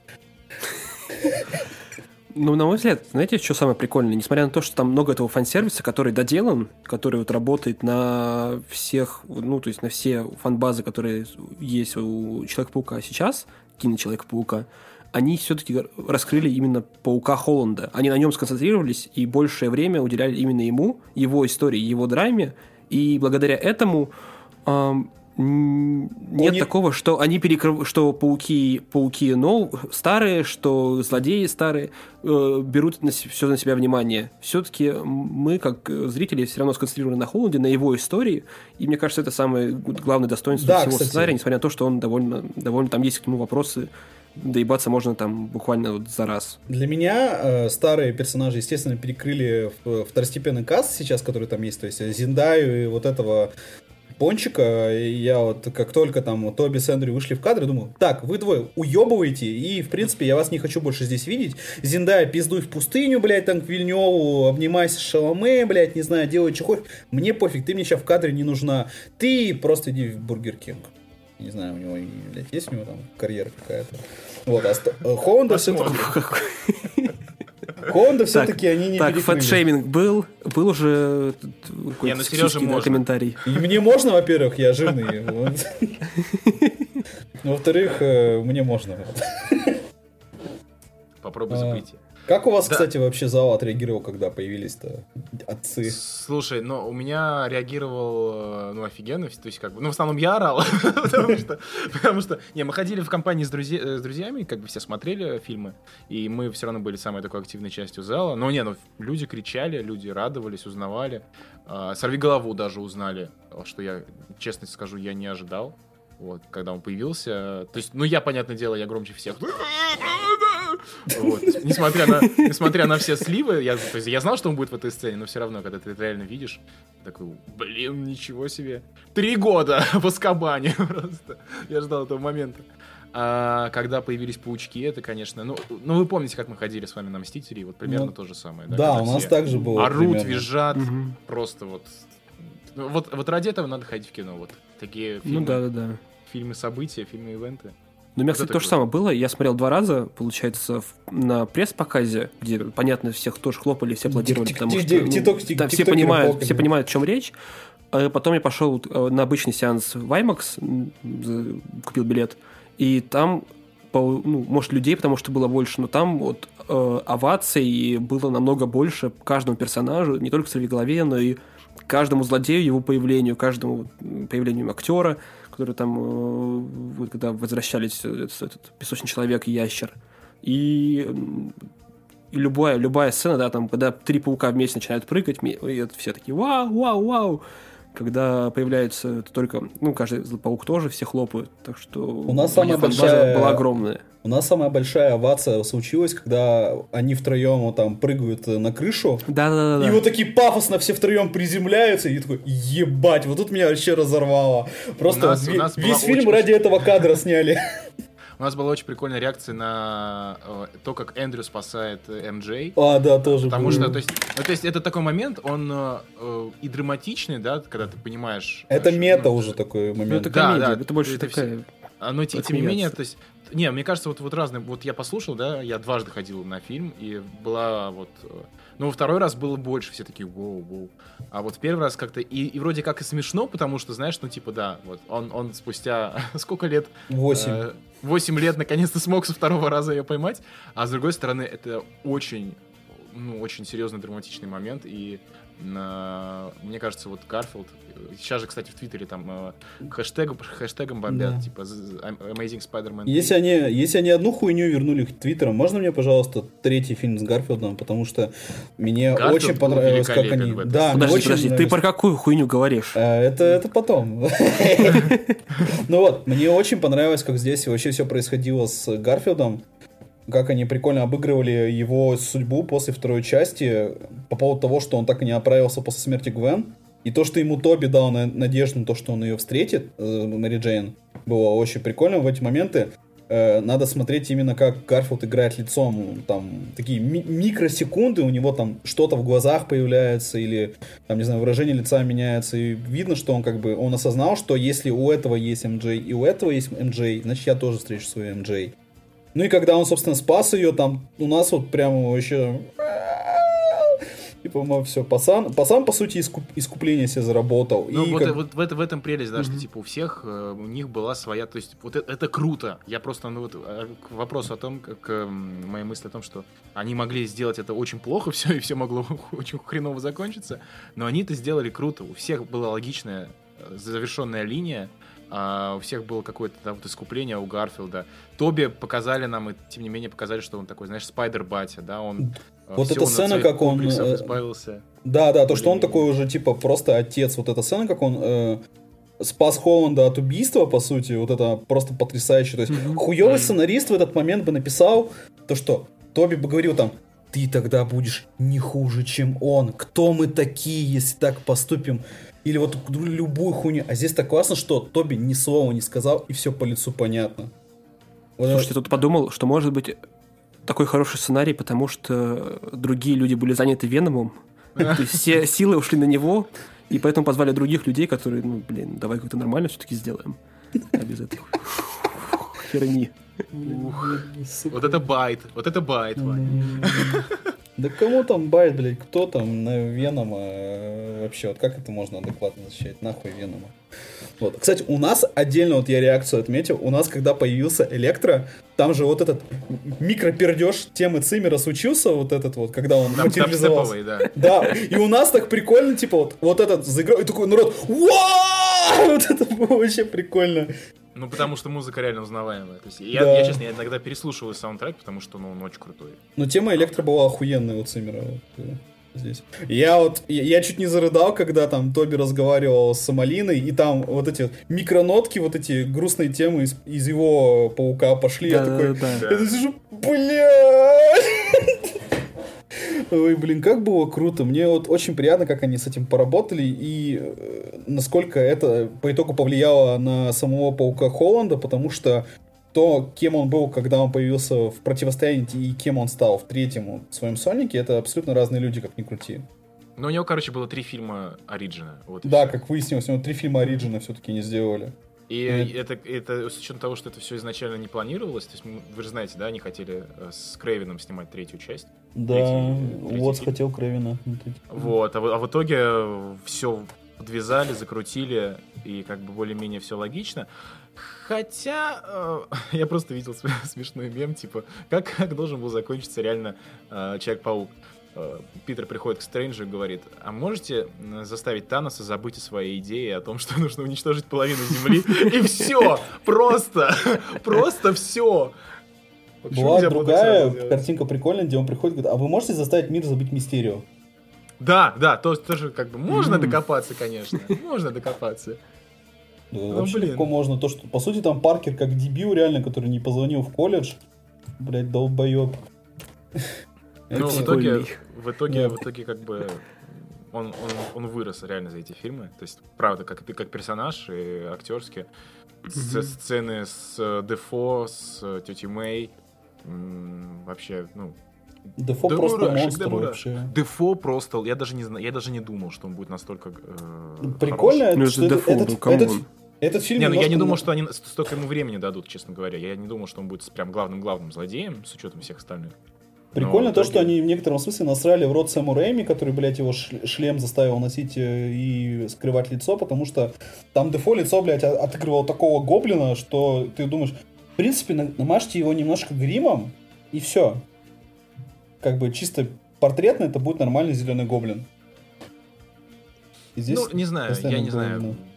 S3: Ну, на мой взгляд, знаете, что самое прикольное? Несмотря на то, что там много этого фан-сервиса, который доделан, который вот работает на всех, ну, то есть на все фан-базы, которые есть у Человека-паука сейчас, кино Человека-паука, они все-таки раскрыли именно Паука Холланда. Они на нем сконцентрировались и большее время уделяли именно ему, его истории, его драме. И благодаря этому эм, нет не... такого, что они перекрыв... что пауки, пауки нов... старые, что злодеи старые э, берут на с... все на себя внимание. Все-таки мы, как зрители, все равно сконцентрированы на Холланде, на его истории, и мне кажется, это самое главное достоинство да, всего кстати. сценария, несмотря на то, что он довольно, довольно там есть к нему вопросы доебаться можно там буквально вот за раз.
S1: Для меня э, старые персонажи, естественно, перекрыли в, второстепенный каст сейчас, который там есть, то есть Зиндаю и вот этого Пончика, я вот как только там Тоби с Эндрю вышли в кадр, думаю, так, вы двое уебываете, и, в принципе, я вас не хочу больше здесь видеть. Зендая, пиздуй в пустыню, блядь, там к Вильневу, обнимайся с Шаламе, блядь, не знаю, делай что. Мне пофиг, ты мне сейчас в кадре не нужна. Ты просто иди в Бургер Кинг. Не знаю, у него, блядь, есть у него там карьера какая-то. Вот, а э, Фанда все-таки... Фанда все-таки они не
S3: Так, фэтшейминг был, был уже
S2: не, ну Сережа можно.
S3: комментарий.
S1: И мне можно, во-первых, я жирный. Во-вторых, э, мне можно.
S2: Попробуй а.
S1: Как у вас, да. кстати, вообще зал отреагировал, когда появились-то отцы?
S2: Слушай, ну, у меня реагировал, э, ну, офигенно, то есть, как бы, ну, в основном я орал, потому что, потому что, не, мы ходили в компании с, друзья, э, с друзьями, как бы все смотрели фильмы, и мы все равно были самой такой активной частью зала, но не, ну, люди кричали, люди радовались, узнавали, а, «Сорви голову» даже узнали, что я, честно скажу, я не ожидал, вот, когда он появился. То есть, ну, я, понятное дело, я громче всех. Вот. Несмотря, на, несмотря на все сливы, я, то есть, я знал, что он будет в этой сцене, но все равно, когда ты это реально видишь, такой, блин, ничего себе. Три года в Аскабане просто. Я ждал этого момента. А когда появились паучки, это, конечно, ну, ну вы помните, как мы ходили с вами на Мстители, вот примерно
S1: Ну,
S2: то же самое. Да,
S1: Да, у нас также было.
S2: Орут,
S1: примерно.
S2: визжат,
S3: Мгм.
S2: просто вот. Ну, Вот, вот ради этого надо ходить в кино. Вот такие фильмы,
S3: Ну да, да, да.
S2: Фильмы события, фильмы ивенты.
S3: Ну, у меня, кстати, то же самое было. Я смотрел два раза, получается, в- на пресс-показе, где, понятно, всех тоже хлопали, все аплодировали, потому что ну, все понимают, все понимают, о чем речь. А Потом я пошел э, на обычный сеанс в IMAX, купил билет, и там, по- ну, может, людей, потому что было больше, но там вот э, оваций было намного больше каждому персонажу, не только в голове, но и каждому злодею, его появлению, каждому появлению актера, который там, э, вот когда возвращались, э, этот, этот песочный человек и ящер. И, и любая, любая сцена, да, там, когда три паука вместе начинают прыгать, и все такие вау, вау, вау. Когда появляется это только, ну, каждый паук тоже, все хлопают. Так что у
S1: нас самая большая-
S3: была огромная.
S1: У нас самая большая овация случилась, когда они втроем вот там прыгают на крышу.
S3: Да-да-да.
S1: И вот такие пафосно все втроем приземляются, и такой, ебать, вот тут меня вообще разорвало. Просто
S2: У нас-
S1: вот
S2: у нас
S1: весь фильм
S2: очень-
S1: ради этого кадра сняли.
S2: У нас была очень прикольная реакция на э, то, как Эндрю спасает э, МJ.
S1: А, да, тоже
S2: Потому
S1: было.
S2: что, то есть, ну, то есть, это такой момент, он э, э, и драматичный, да, когда ты понимаешь.
S1: Это
S2: что,
S1: мета
S2: ну,
S1: уже такой
S3: Ну,
S1: момент.
S3: это
S2: Да,
S3: комедия,
S2: да,
S3: это больше
S2: это
S3: такая...
S2: А, Но те- тем не менее, то есть, не, мне кажется, вот, вот разные, вот я послушал, да, я дважды ходил на фильм, и была вот, ну, во второй раз было больше, все такие, воу, воу. А вот в первый раз как-то, и, и вроде как и смешно, потому что, знаешь, ну, типа, да, вот, он, он спустя сколько лет?
S1: Восемь.
S2: Э, Восемь лет наконец-то смог со второго раза ее поймать, а с другой стороны, это очень, ну, очень серьезный драматичный момент, и мне кажется, вот Гарфилд, э, сейчас же, кстати, в Твиттере там э, хэштег, хэштегом бомбят,
S1: Да.
S2: типа Amazing Spider-Man.
S1: Если они, если они одну хуйню вернули к Твиттерам, можно мне, пожалуйста, третий фильм с Гарфилдом, потому что мне
S2: Гарфилд
S1: очень понравилось, как
S2: великолепен
S1: они... Да,
S3: Подожди,
S1: очень
S3: подожди, ты про какую хуйню говоришь?
S1: А, Это, это потом. Ну вот, мне очень понравилось, как здесь вообще все происходило с Гарфилдом, как они прикольно обыгрывали его судьбу после второй части по поводу того, что он так и не оправился после смерти Гвен. И то, что ему Тоби дал на- надежду на то, что он ее встретит, э, Мэри Джейн, было очень прикольно в эти моменты. Э, Надо смотреть именно как Гарфилд играет лицом, там такие ми- микросекунды, у него там что-то в глазах появляется или там, не знаю, выражение лица меняется, и видно, что он как бы, он осознал, что если у этого есть МД и у этого есть МД, значит я тоже встречу свою МД. Ну и когда он, собственно, спас ее, там у нас вот прямо вообще... И, по-моему, все, пацан, пацан, по сути, искуп- искупление себе заработал.
S2: Ну,
S1: и
S2: вот,
S1: как-
S2: вот в, это, в этом прелесть, да, что,
S3: Мгм.
S2: типа, у всех, э, у них была своя, то есть, вот это, это круто. Я просто, ну, вот, э, к вопросу о том, как, эм, мои мысли о том, что они могли сделать это очень плохо, все, и все могло очень хреново закончиться, но они это сделали круто. У всех была логичная, э, завершенная линия, а у всех было какое-то да, вот искупление у Гарфилда. Тоби показали нам, и тем не менее показали, что он такой, знаешь, спайдер-батя, да, он э,
S1: Вот эта сцена, как он, э,
S2: избавился.
S1: Да, да, то, что он такой уже, типа, просто отец. Вот эта сцена, как он э, спас Холланда от убийства, по сути, вот это просто потрясающе. То есть,
S3: Мгм.
S1: хуёвый
S2: Мгм.
S1: сценарист в этот момент бы написал то, что Тоби бы говорил там, ты тогда будешь не хуже, чем он. Кто мы такие, если так поступим? Или вот любую хуйню. А здесь так классно, что Тоби ни слова не сказал, и все по лицу понятно. Вот это-
S3: Слушайте, тут подумал, что может быть такой хороший сценарий, потому что другие люди были заняты Веномом, то есть все силы ушли на него, и поэтому позвали других людей, которые, ну, блин, давай как-то нормально все-таки сделаем. А без этой херни.
S1: Сука.
S2: Вот это байт, вот это байт, Ваня.
S1: Да кому там байт, блядь, кто там на Венома э, вообще, вот как это можно адекватно защищать, нахуй Венома. Вот. Кстати, у нас отдельно, вот я реакцию отметил, у нас, когда появился Электро, там же вот этот микропердеж темы Циммера случился, вот этот вот, когда он
S2: Там
S1: материализовался.
S2: дабстеповый, да.
S1: Да, и у нас так прикольно, типа, вот, вот этот заиграл, и такой народ! Вот это было вообще прикольно.
S2: Ну, потому что музыка реально узнаваемая. То есть, я,
S1: Да.
S2: я, честно, я иногда переслушиваю саундтрек, потому что, ну, он очень крутой.
S1: Но тема электро была охуенная у Циммера. вот, здесь. Я вот, я, я чуть не зарыдал, когда там Тоби разговаривал с Самалиной, и там вот эти микронотки, вот эти грустные темы из, из его паука пошли. я такой,
S3: Да-да-да.
S1: я сижу, блядь! Ой, блин, как было круто. Мне вот очень приятно, как они с этим поработали, и э, насколько это по итогу повлияло на самого паука Холланда, потому что то, кем он был, когда он появился в противостоянии, и кем он стал в третьем своем сольнике, это абсолютно разные люди, как ни крути.
S2: Ну, у него, короче, было три фильма Ориджина. Вот
S1: да, все. как выяснилось, у него три фильма Ориджина все-таки не сделали.
S2: И mm. это, это с учетом того, что это все изначально не планировалось, то есть вы же знаете, да, они хотели э, с Крейвином снимать третью часть.
S1: Да, вот хотел Крейвина.
S2: Вот, а, а в итоге все подвязали, закрутили, и как бы более-менее все логично. Хотя э, я просто видел смешной мем, типа, как, как должен был закончиться реально э, Человек-паук. Э, Питер приходит к Стрэнджу и говорит, а можете заставить Таноса забыть о своей идее о том, что нужно уничтожить половину Земли? И все! Просто! Просто все!
S1: Была другая картинка прикольная, где он приходит и говорит, а вы можете заставить мир забыть Мистерию?
S2: Да, да, тоже, тоже как бы можно докопаться, конечно. Можно докопаться.
S1: Да, ну, вообще блин. легко можно. То, что, по сути, там Паркер как дебил реально, который не позвонил в колледж. Блять, долбоеб.
S2: Ну, в итоге, в итоге, в итоге, как бы он, он, он вырос реально за эти фильмы. То есть, правда, как ты как персонаж и актерски. Mm-hmm. Сцены с э, Дефо, с э, тетей Мэй. Вообще, ну,
S1: Дефо да просто мурашек, монстр да вообще.
S2: Дефо просто, я даже не знаю, я даже не думал, что он будет настолько
S1: э, Прикольно,
S2: это,
S1: ну, что это, Дефо, этот, ну, этот, этот фильм
S2: не, ну я не думал, что они столько ему времени дадут, честно говоря. Я не думал, что он будет прям главным-главным злодеем, с учетом всех остальных.
S1: Прикольно Но то, что они в некотором смысле насрали в рот Сэму Рэйми, который, блядь, его шлем заставил носить э, и скрывать лицо, потому что там Дефо лицо, блядь, отыгрывал такого гоблина, что ты думаешь, в принципе, намажьте его немножко гримом, и все. Как бы чисто портретно это будет нормальный зеленый гоблин.
S2: И здесь ну, не знаю, я не знаю какие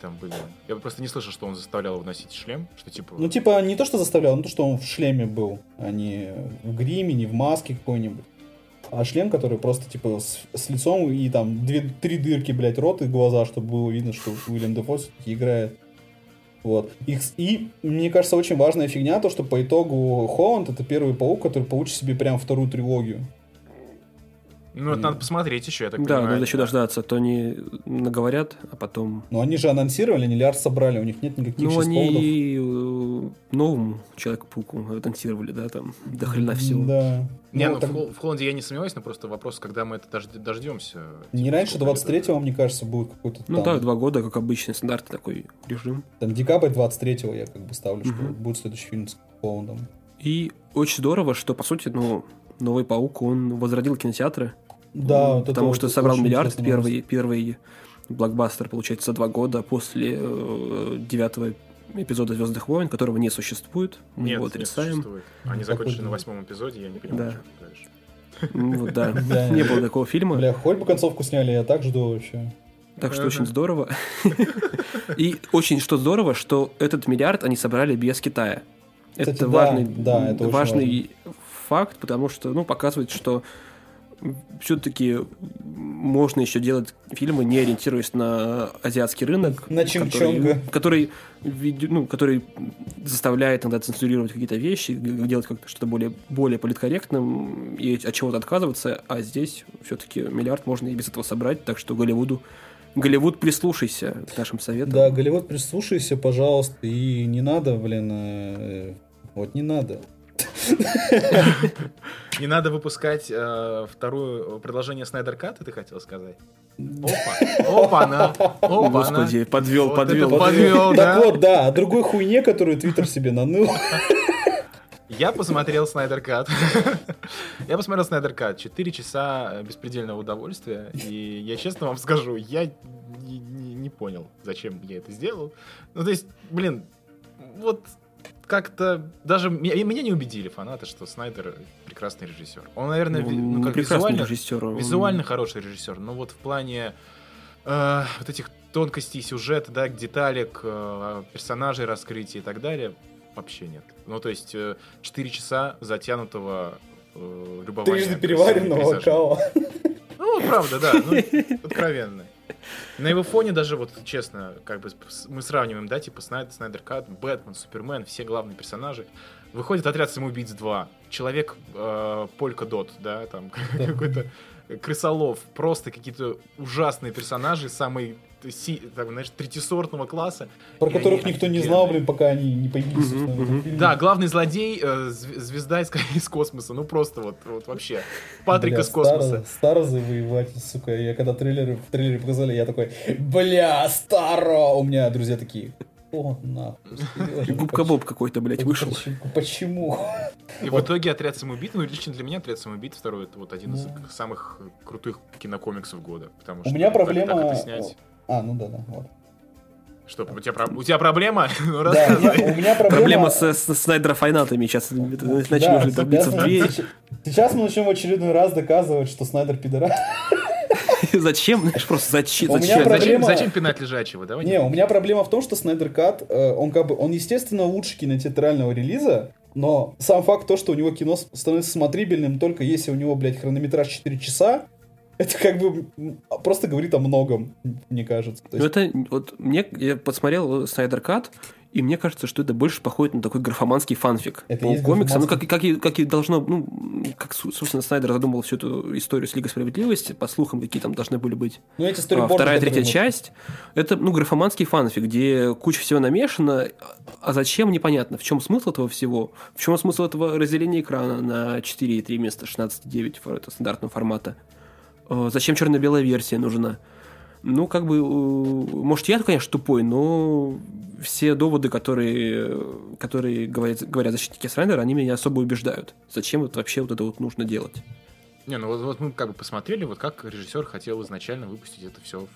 S2: там были. Я просто не слышал, что он заставлял его носить шлем, что типа...
S1: Ну, типа, не то, что заставлял, но то, что он в шлеме был, а не в гриме, не в маске какой-нибудь. А шлем, который просто, типа, с, с лицом и там две, три дырки, блядь, рот и глаза, чтобы было видно, что Уильям Дефо играет. Вот. И, и, мне кажется, очень важная фигня, то, что по итогу Холланд это первый паук, который получит себе прям вторую трилогию.
S2: Ну, это надо посмотреть еще, я так
S3: да, понимаю. надо еще дождаться, а то они наговорят, а потом...
S1: Ну, они же анонсировали, они лиард собрали, у них нет никаких
S3: Ну, они поводов. Новому Человеку-пауку анонсировали, да, там, до хрена всего.
S1: Да.
S2: Не, ну, ну так... в, Холланде я не сомневаюсь, но просто вопрос, когда мы это дождемся.
S1: Не типа, раньше 23-го, мне кажется, будет какой-то
S3: Ну там... да, два года, как обычный стандартный такой режим.
S1: Там декабрь 23-го я как бы ставлю, угу. что будет следующий фильм с Холландом.
S3: И очень здорово, что, по сути, ну, Новый Паук, он возродил кинотеатры.
S1: Да,
S3: вот потому что собрал миллиард первый, первый блокбастер, получается, за два года после э, девятого эпизода Звездных войн, которого не существует.
S2: Мы Нет, его отрицаем. Не существует. Они закончили на восьмом эпизоде, я не понимаю, да. что
S3: ты Ну, вот, да. Не было такого фильма.
S1: Бля, хоть бы концовку сняли, я так жду вообще.
S3: Так что очень здорово. И очень что здорово, что этот миллиард они собрали без Китая. это важный, да, это важный факт, потому что, ну, показывает, что все-таки можно еще делать фильмы, не ориентируясь на азиатский рынок.
S1: На.
S3: Который, который, ну, который заставляет иногда цензурировать какие-то вещи, делать как-то что-то более, более политкорректным и от чего-то отказываться. А здесь все-таки миллиард можно и без этого собрать, так что Голливуду Голливуд, прислушайся к нашим советам.
S1: Да, Голливуд, прислушайся, пожалуйста. И не надо, блин, э, вот не надо.
S2: Не надо выпускать э, второе продолжение Снайдер Ката, ты хотел сказать? Опа, опа, на, опа,
S3: Господи, подвел, вот подвел.
S2: подвел,
S1: да? Так вот, да, о другой хуйне, которую Твиттер себе наныл.
S2: Я посмотрел Снайдер Кат. я посмотрел Снайдер Кат. Четыре часа беспредельного удовольствия. И я честно вам скажу, я не, не, не понял, зачем я это сделал. Ну, то есть, блин, вот как-то даже меня, меня не убедили фанаты, что Снайдер прекрасный режиссер. Он, наверное, ну, ну как визуально, режиссер, он... визуально хороший режиссер, но вот в плане э, вот этих тонкостей сюжета, да, деталек, э, персонажей раскрытия и так далее, вообще нет. Ну, то есть, э, 4 часа затянутого э, любования.
S1: Трижды переваренного кава.
S2: Ну, правда, да, ну, откровенно. На его фоне даже, вот честно, как бы мы сравниваем, да, типа Снайдер, Снайдер Кат, Бэтмен, Супермен, все главные персонажи. Выходит отряд самоубийц 2. Человек э, Полька Дот, да, там какой-то крысолов, просто какие-то ужасные персонажи, самые си, так, знаешь, третисортного класса.
S1: Про которых никто не знал, блин, пока они не появились. Uh-huh, uh-huh.
S2: Да, главный злодей, э, звезда из, из космоса, ну просто вот, вот вообще. Патрик бля, из космоса.
S1: Старо завоевать, сука. Я когда трейлеры, в трейлере показали, я такой, бля, Старо! У меня друзья такие, о, нахуй.
S3: Губка Боб какой-то, блядь, вышел.
S1: Почему?
S2: И в итоге «Отряд самоубийц», ну, лично для меня «Отряд самоубийц» второй, это вот один из самых крутых кинокомиксов года. Потому что
S1: у меня проблема... А, ну да, да, вот.
S2: Что, у тебя, у тебя проблема?
S1: Ну, да, у меня проблема...
S3: Проблема с, с Снайдера Файнатами. Сейчас начнем уже долбиться в дверь.
S1: Сейчас мы начнем в очередной раз доказывать, что Снайдер пидорас.
S3: Зачем? Знаешь, просто зачем?
S2: Зачем, проблема... зачем пинать лежачего? Давай
S1: не, у меня проблема в том, что Снайдер Кат, э, он как бы, он естественно лучше кинотеатрального релиза, но сам факт то, что у него кино становится смотрибельным только если у него, блядь, хронометраж 4 часа, это как бы просто говорит о многом, мне кажется.
S3: Ну это вот мне я посмотрел Снайдер Кат, и мне кажется, что это больше походит на такой графоманский фанфик это по комиксам. Ну, как, как, и, как и должно, ну, как, собственно, Снайдер задумал всю эту историю с Лигой Справедливости, по слухам, какие там должны были быть.
S1: Ну, эти
S3: а, вторая, третья часть. Это, ну, графоманский фанфик, где куча всего намешана, а зачем, непонятно. В чем смысл этого всего? В чем смысл этого разделения экрана на 4,3 вместо 16,9 это стандартного формата? Э, зачем черно-белая версия нужна? Ну, как бы, может, я, конечно, тупой, но все доводы, которые, которые говорят, говорят защитники Снайдера, они меня особо убеждают. Зачем вот вообще вот это вот нужно делать?
S2: Не, ну вот, вот мы как бы посмотрели, вот как режиссер хотел изначально выпустить это все.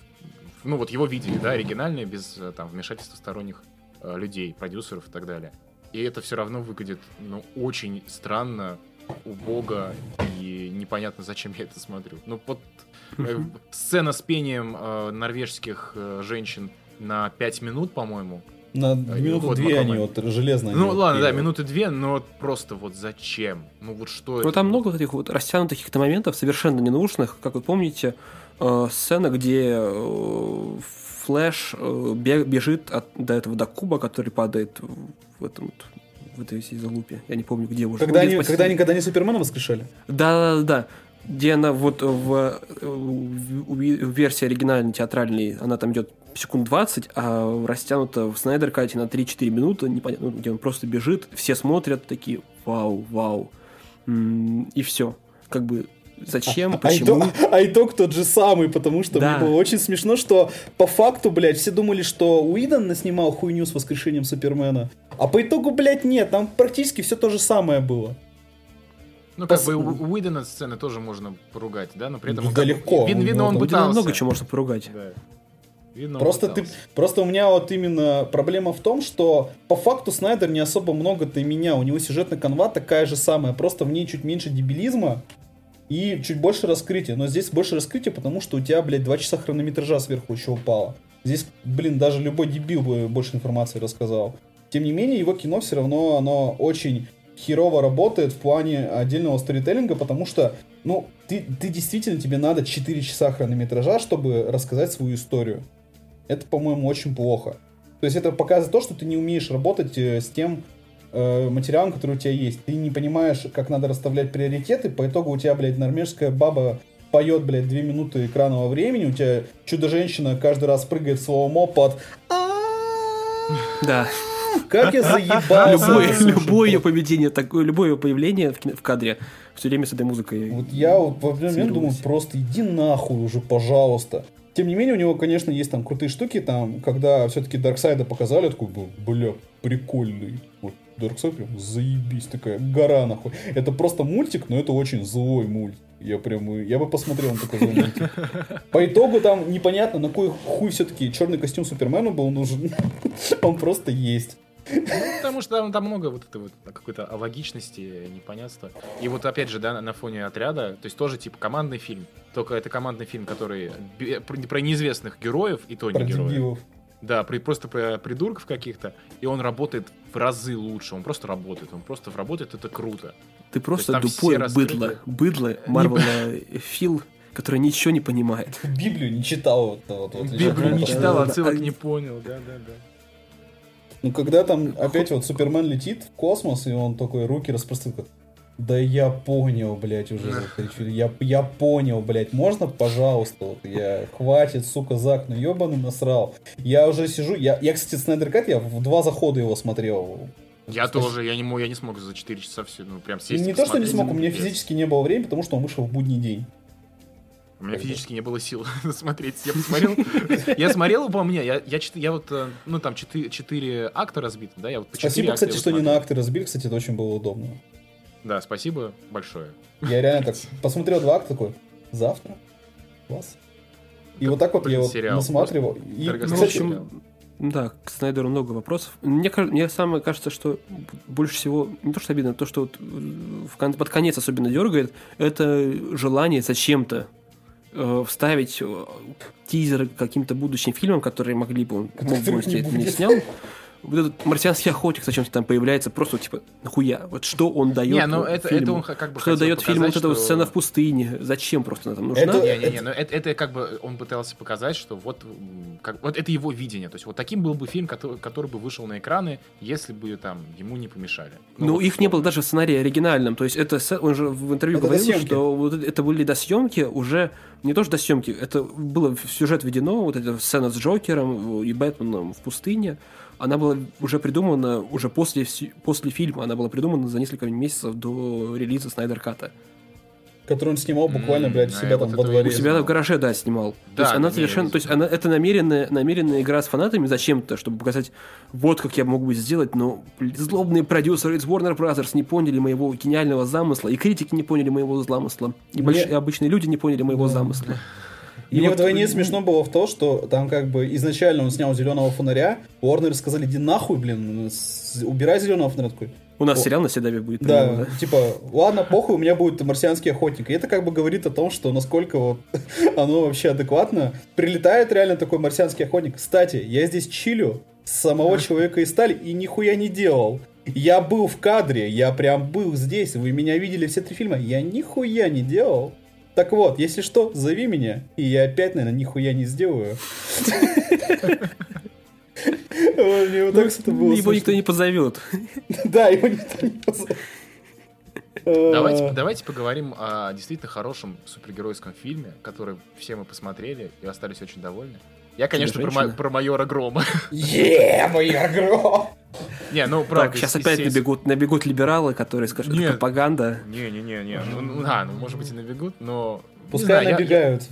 S2: Ну, вот его видели, да, оригинальное, без э, там вмешательства сторонних э, людей, продюсеров и так далее. И это все равно выглядит, ну, очень странно, убого и непонятно, зачем я это смотрю. Ну вот э, сцена с пением э, норвежских э, женщин на 5 минут, по-моему.
S1: На э, минуту вот, две они вот железно.
S2: Ну ладно, да, минуты две, но просто вот зачем? Ну вот что
S3: Ну
S2: это?
S3: там много таких вот растянутых каких-то моментов, совершенно ненужных. Как вы помните, э, сцена, где э, Флэш э, бежит от, до этого до куба, который падает в этом вот в этой всей залупе. Я не помню, где уже.
S1: Когда, они, когда они когда они Супермена воскрешали?
S3: Да, да, да. Где она вот в, в, в версии оригинальной театральной, она там идет секунд 20, а растянута в Снайдер Кате на 3-4 минуты, непонятно, где он просто бежит, все смотрят такие, вау, вау. И все. Как бы Зачем? А, почему?
S1: А итог, а итог тот же самый, потому что да. мне было очень смешно, что по факту, блядь, все думали, что Уидон снимал хуйню с воскрешением Супермена. А по итогу, блядь, нет, там практически все то же самое было.
S2: Ну, как Пос... бы у Уидона сцены тоже можно поругать, да, но при этом...
S1: Да легко.
S2: Вин, вин, он
S3: пытался. много чего можно поругать. Да.
S1: Видно, просто, ты, просто у меня вот именно проблема в том, что по факту Снайдер не особо много-то и меня. У него сюжетная канва такая же самая, просто в ней чуть меньше дебилизма, и чуть больше раскрытия. Но здесь больше раскрытия, потому что у тебя, блядь, два часа хронометража сверху еще упало. Здесь, блин, даже любой дебил бы больше информации рассказал. Тем не менее, его кино все равно, оно очень херово работает в плане отдельного сторителлинга, потому что, ну, ты, ты действительно, тебе надо 4 часа хронометража, чтобы рассказать свою историю. Это, по-моему, очень плохо. То есть это показывает то, что ты не умеешь работать э, с тем, э, материалом, который у тебя есть. Ты не понимаешь, как надо расставлять приоритеты, по итогу у тебя, блядь, норвежская баба поет, блядь, две минуты экранного времени, у тебя чудо-женщина каждый раз прыгает в слоумо под
S3: Да.
S1: Как я заебался.
S3: Любое, любое ее поведение, такое, любое ее появление в, в кадре все время с этой музыкой.
S1: Вот я вот в момент думаю, просто иди нахуй уже, пожалуйста. Тем не менее, у него, конечно, есть там крутые штуки, там, когда все-таки Дарксайда показали, такой был, бля, прикольный. Вот Дарксайд прям заебись, такая гора нахуй. Это просто мультик, но это очень злой мультик. Я прям, я бы посмотрел на такой злой мультик. По итогу там непонятно, на кой хуй все-таки черный костюм Супермена был нужен. Он просто есть.
S2: Ну, потому что там, там много вот этой вот какой-то логичности, непонятства. И вот опять же, да, на фоне отряда, то есть тоже типа командный фильм. Только это командный фильм, который про неизвестных героев и то не про героев. Дебилов. Да, при, просто про придурков каких-то, и он работает в разы лучше. Он просто работает, он просто работает, это круто.
S3: Ты просто тупой быдло. Быдло, Марвел Фил, который ничего не понимает.
S1: Библию не читал. Вот,
S2: вот, Библию не читал, отсылок не понял, да, да, да.
S1: Ну, когда там опять вот Супермен летит в космос, и он такой руки распространяет, Да я понял, блядь, уже. Я, я понял, блядь. Можно, пожалуйста? Вот я... Хватит, сука, Зак, ну ебаный насрал. Я уже сижу... Я, я кстати, Снайдер Кат, я в два захода его смотрел.
S2: Я Спасибо. тоже, я не, мог, я не смог за 4 часа все, ну, прям сесть
S1: Не то, что не смог, у меня физически не было времени, потому что он вышел в будний день.
S2: У меня физически не было сил смотреть. Я посмотрел. Я смотрел, по мне, я, я, я вот, э, ну там четыре, акта разбиты, да? Я вот
S1: по Спасибо, кстати, что не на акты разбили, кстати, это очень было удобно.
S2: Да, спасибо большое.
S1: Я реально так посмотрел два акта такой, завтра, класс. И вот так вот я вот насматривал. И,
S3: ну, в общем, да, к Снайдеру много вопросов. Мне, мне самое кажется, что больше всего, не то что обидно, то, что вот в, под конец особенно дергает, это желание зачем-то э, вставить э, тизеры каким-то будущим фильмам, которые могли бы, он мог бы, он не снял вот этот марсианский охотник зачем-то там появляется, просто типа, нахуя? Вот что он дает Не, ну это, фильму? это он как бы Что дает фильму вот эта сцена в пустыне? Зачем просто она там нужна?
S2: Это, не, не, не, но это, это как бы он пытался показать, что вот, как, вот это его видение. То есть вот таким был бы фильм, который, который бы вышел на экраны, если бы там ему не помешали.
S3: Ну, ну вот, их не было даже в сценарии оригинальном. То есть это он же в интервью это говорил, что вот это были досъемки уже не то что досъемки, это было в сюжет введено, вот эта сцена с Джокером и Бэтменом в пустыне она была уже придумана уже после, после фильма, она была придумана за несколько месяцев до релиза Снайдер Ката.
S1: Который он снимал буквально, блядь, у себя там во дворе.
S3: У себя в гараже, да, снимал. Да, то есть она совершенно, то есть она, это намеренная, намеренная игра с фанатами зачем-то, чтобы показать, вот как я мог бы сделать, но злобные продюсеры из Warner Brothers не поняли моего гениального замысла, и критики не поняли моего замысла, и Мне... большие, обычные люди не поняли моего да. замысла.
S1: И Мне вот вдвойне смешно было в то, что там как бы изначально он снял зеленого фонаря, Уорнер сказали, иди нахуй, блин, убирай зеленого фонаря. Такой,
S3: у нас О, сериал на Седаве будет.
S1: Да, да, типа, ладно, похуй, у меня будет марсианский охотник. И это как бы говорит о том, что насколько вот оно вообще адекватно. Прилетает реально такой марсианский охотник. Кстати, я здесь чилю с самого человека из стали и нихуя не делал. Я был в кадре, я прям был здесь, вы меня видели все три фильма, я нихуя не делал. Так вот, если что, зови меня, и я опять, наверное, нихуя не сделаю.
S3: Мне вот так это было Его никто не позовет.
S1: Да, его никто не позовет.
S2: Давайте, давайте поговорим о действительно хорошем супергеройском фильме, который все мы посмотрели и остались очень довольны. Я, конечно, про, про майора Грома.
S1: Е, майор Гром!
S3: Не, ну правда. Так, сейчас опять набегут, набегут либералы, которые скажут, это пропаганда.
S2: Не-не-не, не. Ну, ну, да, ну может быть и набегут, но...
S1: Пускай знаю, набегают. Я,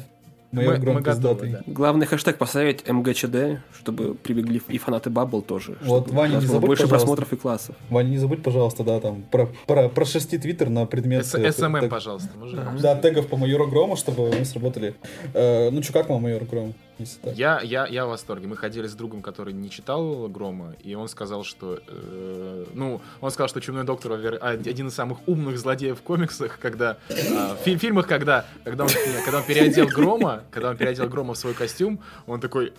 S3: мы, мы готовы, да. Главный хэштег поставить МГЧД, чтобы прибегли и фанаты Баббл тоже.
S1: Вот, Ваня, не забудь,
S3: Больше пожалуйста. просмотров и классов.
S1: Ваня, не забудь, пожалуйста, да, там, про, про, прошерсти твиттер на предмет...
S2: SMM, эм эм, пожалуйста.
S1: Да, тегов по майору Грому, чтобы мы сработали. Э, ну, что, как вам майор Гром?
S2: Я, я, я в восторге. Мы ходили с другом, который не читал Грома, и он сказал, что... Э, ну, он сказал, что Чумной Доктор один из самых умных злодеев в комиксах, когда... Э, в фильмах, когда, когда, он, когда он переодел Грома, когда он переодел Грома в свой костюм, он такой,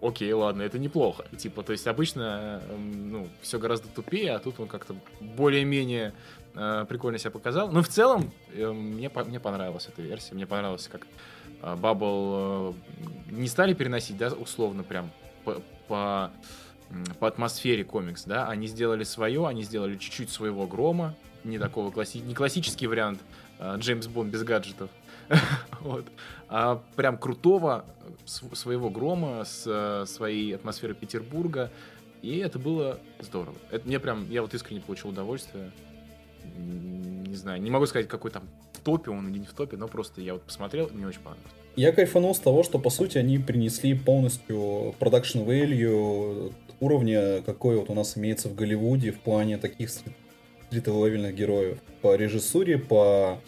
S2: окей, ладно, это неплохо. Типа, то есть обычно, ну, все гораздо тупее, а тут он как-то более-менее э, прикольно себя показал. Но в целом, э, мне, мне понравилась эта версия, мне понравилось, как Баббл э, не стали переносить, да, условно, прям по, по, по атмосфере комикс, да, они сделали свое, они сделали чуть-чуть своего грома, не такого класси... не классический вариант э, Джеймс Бонд без гаджетов, вот, а прям крутого своего грома с э, своей атмосферой Петербурга, и это было здорово. Это мне прям, я вот искренне получил удовольствие. Не знаю, не могу сказать, какой там топе он или не в топе, но просто я вот посмотрел, и мне очень понравилось.
S1: Я кайфанул с того, что, по сути, они принесли полностью продакшн value уровня, какой вот у нас имеется в Голливуде в плане таких стрит-левельных героев. По режиссуре, по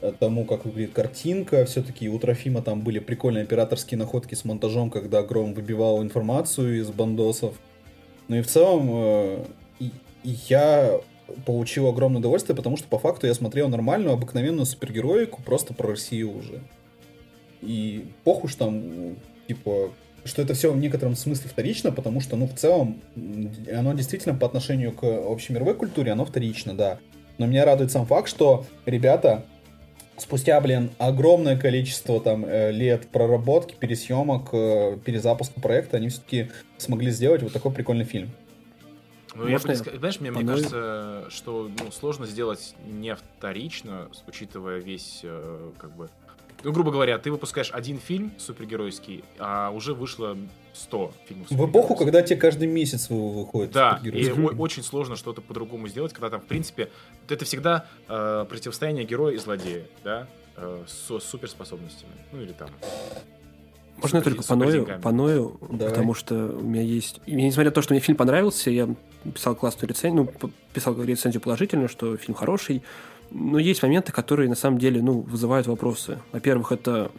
S1: э, тому, как выглядит картинка. Все-таки у Трофима там были прикольные операторские находки с монтажом, когда Гром выбивал информацию из бандосов. Ну и в целом, э, я получил огромное удовольствие, потому что по факту я смотрел нормальную, обыкновенную супергероику просто про Россию уже. И похуй, что там, типа, что это все в некотором смысле вторично, потому что, ну, в целом, оно действительно по отношению к общемировой культуре, оно вторично, да. Но меня радует сам факт, что ребята спустя, блин, огромное количество там э, лет проработки, пересъемок, э, перезапуска проекта, они все-таки смогли сделать вот такой прикольный фильм.
S2: Ну, я бы, знаешь, мне, мне кажется, что ну, сложно сделать не вторично, учитывая весь, э, как бы... Ну, грубо говоря, ты выпускаешь один фильм супергеройский, а уже вышло 100 фильмов
S1: В эпоху, когда тебе каждый месяц выходит
S2: Да, и очень сложно что-то по-другому сделать, когда там, в принципе, это всегда э, противостояние героя и злодея, да, э, с суперспособностями. Ну, или там
S3: можно я только поною, поною потому что у меня есть... Несмотря на то, что мне фильм понравился, я писал классную рецензию, ну, писал рецензию положительную, что фильм хороший, но есть моменты, которые на самом деле, ну, вызывают вопросы. Во-первых, это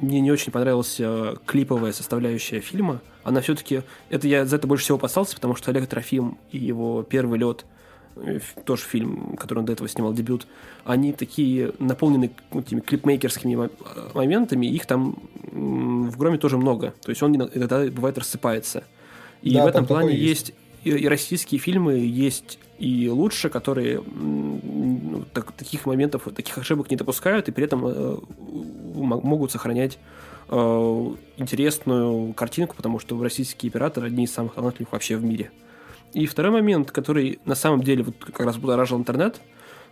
S3: мне не очень понравилась клиповая составляющая фильма. Она все-таки... Это я за это больше всего опасался, потому что Олег Трофим и его первый лет Э, тоже фильм, который он до этого снимал, дебют, они такие наполнены этими клипмейкерскими моментами, их там в Громе тоже много. То есть он иногда бывает рассыпается. И да, в этом плане есть. есть и российские фильмы, есть и лучше, которые ну, так, таких моментов, таких ошибок не допускают, и при этом э, могут сохранять э, интересную картинку, потому что российские операторы одни из самых талантливых вообще в мире. И второй момент, который на самом деле вот как раз будоражил интернет,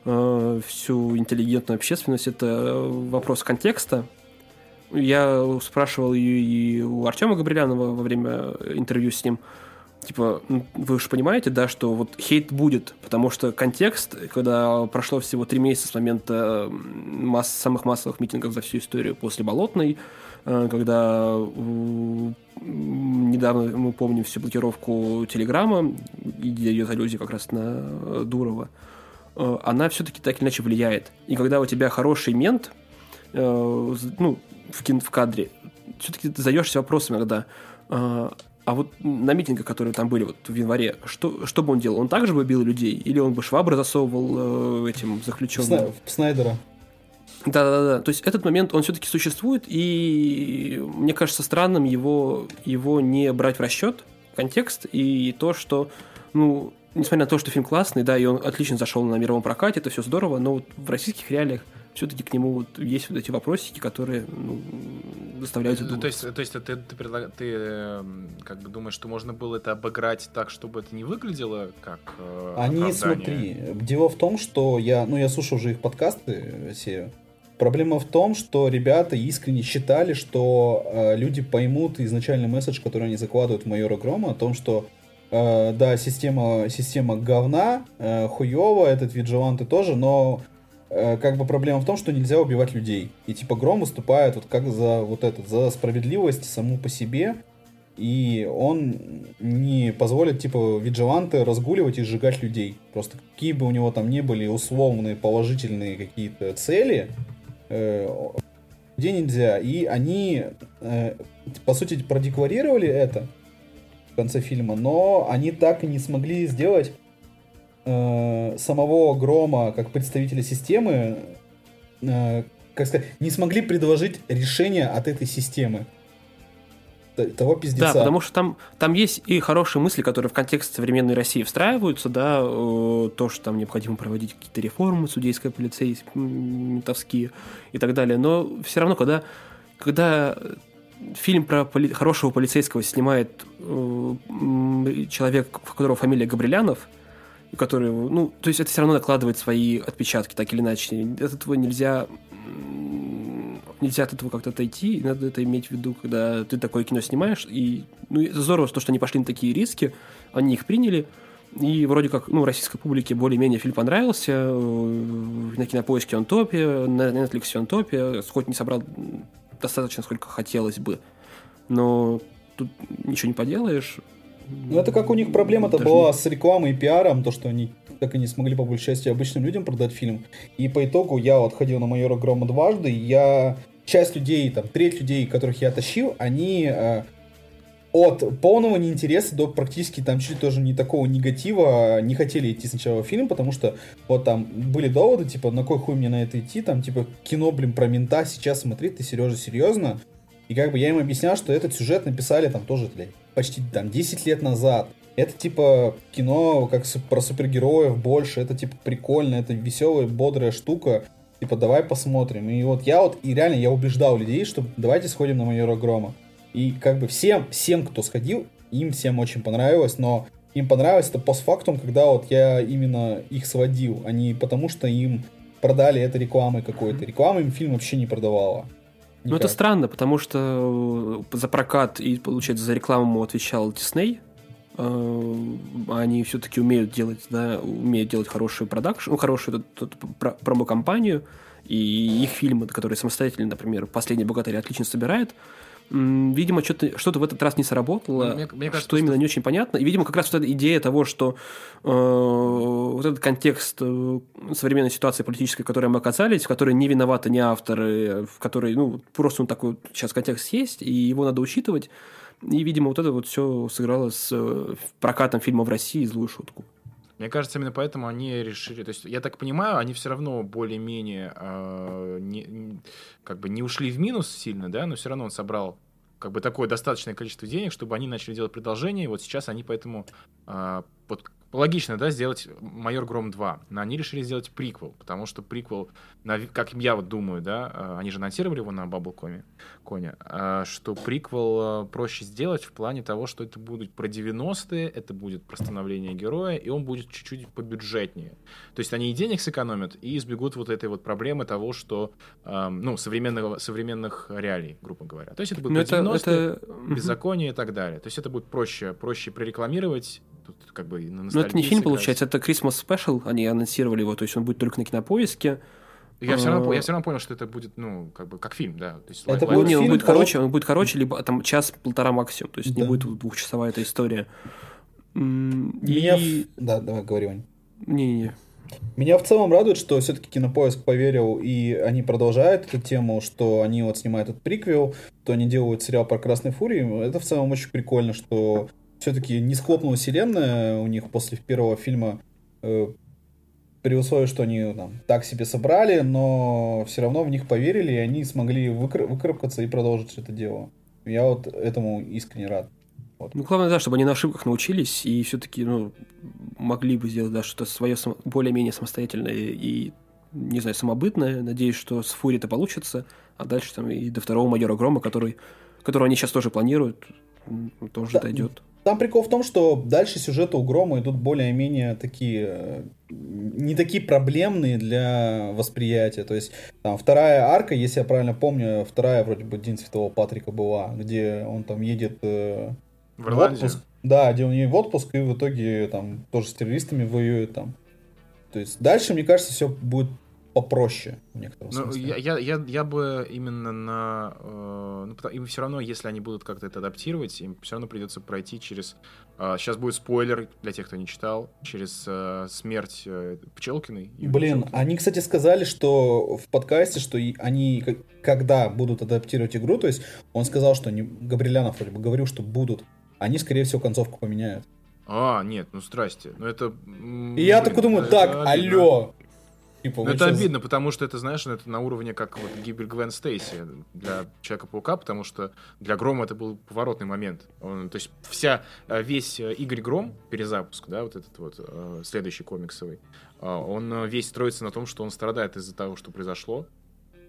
S3: э, всю интеллигентную общественность, это вопрос контекста. Я спрашивал ее и у Артема Габрилянова во время интервью с ним. Типа, вы же понимаете, да, что вот хейт будет, потому что контекст, когда прошло всего три месяца с момента масс, самых массовых митингов за всю историю после Болотной, Э, когда недавно мы помним всю блокировку Телеграма, где идет аллюзия как раз на Дурова, э, она все-таки так или иначе влияет. И когда у тебя хороший мент, э, ну, в, кин в кадре, все-таки ты задаешься вопросом иногда, а вот на митингах, которые там были вот в январе, что, что бы он делал? Он также бы бил людей? Или он бы швабры засовывал э, этим заключенным?
S1: Снайдера.
S3: Да-да-да. То есть этот момент, он все-таки существует, и мне кажется странным его, его не брать в расчет, контекст, и то, что, ну, несмотря на то, что фильм классный, да, и он отлично зашел на мировом прокате, это все здорово, но вот в российских реалиях все-таки к нему вот есть вот эти вопросики, которые ну, заставляют
S2: задуматься. То есть, то есть ты, ты, предлаг... ты эм, как бы думаешь, что можно было это обыграть так, чтобы это не выглядело как э,
S1: Они, оправдание? смотри, дело в том, что я, ну, я слушал уже их подкасты все, Проблема в том, что ребята искренне считали, что э, люди поймут изначальный месседж, который они закладывают в майора Грома, о том, что э, да, система, система говна, э, хуево, этот виджеланты тоже, но э, как бы проблема в том, что нельзя убивать людей. И типа Гром выступает вот как за вот этот, за справедливость саму по себе, и он не позволит, типа, виджеланты разгуливать и сжигать людей. Просто какие бы у него там ни были условные положительные какие-то цели, где нельзя. И они, э, по сути, продекларировали это в конце фильма, но они так и не смогли сделать э, самого Грома как представителя системы, э, как сказать, не смогли предложить решение от этой системы того пиздеца.
S3: Да, потому что там, там есть и хорошие мысли, которые в контекст современной России встраиваются, да, то, что там необходимо проводить какие-то реформы судейское, полицейские, ментовские и так далее. Но все равно, когда, когда фильм про поли хорошего полицейского снимает э, человек, у которого фамилия Габрилянов, который, ну, то есть это все равно накладывает свои отпечатки, так или иначе. От этого нельзя нельзя от этого как-то отойти, и надо это иметь в виду, когда ты такое кино снимаешь. И ну, это здорово, то, что они пошли на такие риски, они их приняли. И вроде как, ну, российской публике более-менее фильм понравился. Э, на кинопоиске он топе, на Netflix он топе. Хоть не собрал достаточно, сколько хотелось бы. Но тут ничего не поделаешь.
S1: Ну, это как у них проблема-то была не... с рекламой и пиаром, то, что они так и не смогли по большей части обычным людям продать фильм. И по итогу я вот ходил на майора Грома дважды, и я часть людей, там, треть людей, которых я тащил, они э, от полного неинтереса до практически там чуть тоже не такого негатива не хотели идти сначала в фильм, потому что вот там были доводы, типа, на кой хуй мне на это идти, там, типа, кино, блин, про мента сейчас смотри, ты, Сережа, серьезно? И как бы я им объяснял, что этот сюжет написали там тоже, блядь, почти там 10 лет назад. Это типа кино как про супергероев больше, это типа прикольно, это веселая, бодрая штука типа, давай посмотрим. И вот я вот, и реально я убеждал людей, что давайте сходим на майора Грома. И как бы всем, всем, кто сходил, им всем очень понравилось, но им понравилось это постфактум, когда вот я именно их сводил, а не потому, что им продали это рекламой какой-то. Реклама им фильм вообще не продавала.
S3: Ну, это странно, потому что э, за прокат и, получается, за рекламу отвечал Дисней. Э, они все-таки умеют делать, да, умеют делать хороший продакшн, ну, хорошую промо-компанию, и их фильмы, которые самостоятельно, например, «Последний богатырь» отлично собирает, видимо, что-то, что-то в этот раз не сработало, мне, мне кажется, что именно не очень понятно. И, видимо, как раз вот эта идея того, что э, вот этот контекст э, современной ситуации политической, в которой мы оказались, в которой не виноваты ни авторы, в которой, ну, просто ну, такой сейчас контекст есть, и его надо учитывать. И, видимо, вот это вот все сыграло с э, прокатом фильма в России злую шутку.
S2: Мне кажется, именно поэтому они решили. То есть, я так понимаю, они все равно более-менее э, не, как бы не ушли в минус сильно, да, но все равно он собрал как бы такое достаточное количество денег, чтобы они начали делать продолжение. И вот сейчас они поэтому э, вот логично, да, сделать «Майор Гром 2». Но они решили сделать приквел, потому что приквел, как я вот думаю, да, э, они же анонсировали его на Баблкоме, Коне, э, что приквел э, проще сделать в плане того, что это будет про 90-е, это будет про становление героя, и он будет чуть-чуть побюджетнее. То есть они и денег сэкономят, и избегут вот этой вот проблемы того, что, ну, современного, современных реалий, грубо говоря. То есть это будет Но про это, 90-е, это... беззаконие и так далее. То есть это будет проще, проще прорекламировать, как бы на
S3: Но это не фильм, получается, это Christmas Special, они анонсировали его, то есть он будет только на кинопоиске.
S2: Я все, равно, я все равно понял, что это будет, ну, как бы, как фильм, да. То есть,
S3: это будет не, он будет короче, он будет короче, либо там час-полтора максимум, то есть да. не будет двухчасовая эта история.
S1: Меня... И... Да, давай, говори, Вань.
S3: Не-не-не.
S1: Меня в целом радует, что все-таки Кинопоиск поверил, и они продолжают эту тему, что они вот снимают этот приквел, то они делают сериал про Красной Фурии. Это в целом очень прикольно, что все-таки не схлопнула вселенная у них после первого фильма, э, при условии, что они там, так себе собрали, но все равно в них поверили, и они смогли выкр- выкарабкаться и продолжить это дело. Я вот этому искренне рад.
S3: Вот. Ну, главное, да, чтобы они на ошибках научились и все-таки ну, могли бы сделать да, что-то свое более-менее самостоятельное и, не знаю, самобытное. Надеюсь, что с Фури это получится, а дальше там и до второго майора Грома, который, которого они сейчас тоже планируют, тоже да, дойдет.
S1: Там прикол в том, что дальше сюжеты у Грома идут более-менее такие, э, не такие проблемные для восприятия. То есть там вторая арка, если я правильно помню, вторая вроде бы День Святого Патрика была, где он там едет э, в, в отпуск. Да, где он едет в отпуск и в итоге там тоже с террористами воюет там. То есть дальше, мне кажется, все будет попроще в некотором ну, смысле.
S2: Я, я, я, бы именно на... Э, ну, им все равно, если они будут как-то это адаптировать, им все равно придется пройти через... Э, сейчас будет спойлер для тех, кто не читал, через э, смерть э, Пчелкиной.
S1: Блин, Пчелкиной. они, кстати, сказали, что в подкасте, что они, когда будут адаптировать игру, то есть он сказал, что не, Габрилянов вроде бы говорил, что будут, они, скорее всего, концовку поменяют.
S2: А, нет, ну здрасте. Ну это...
S1: И я такой думаю, так, алло,
S2: Типа, это сейчас... обидно, потому что это, знаешь, это на уровне как вот гибель Гвен Стейси для Человека-паука, потому что для Грома это был поворотный момент. Он, то есть вся, э, весь э, Игорь Гром, перезапуск, да, вот этот вот э, следующий комиксовый, он весь строится на том, что он страдает из-за того, что произошло,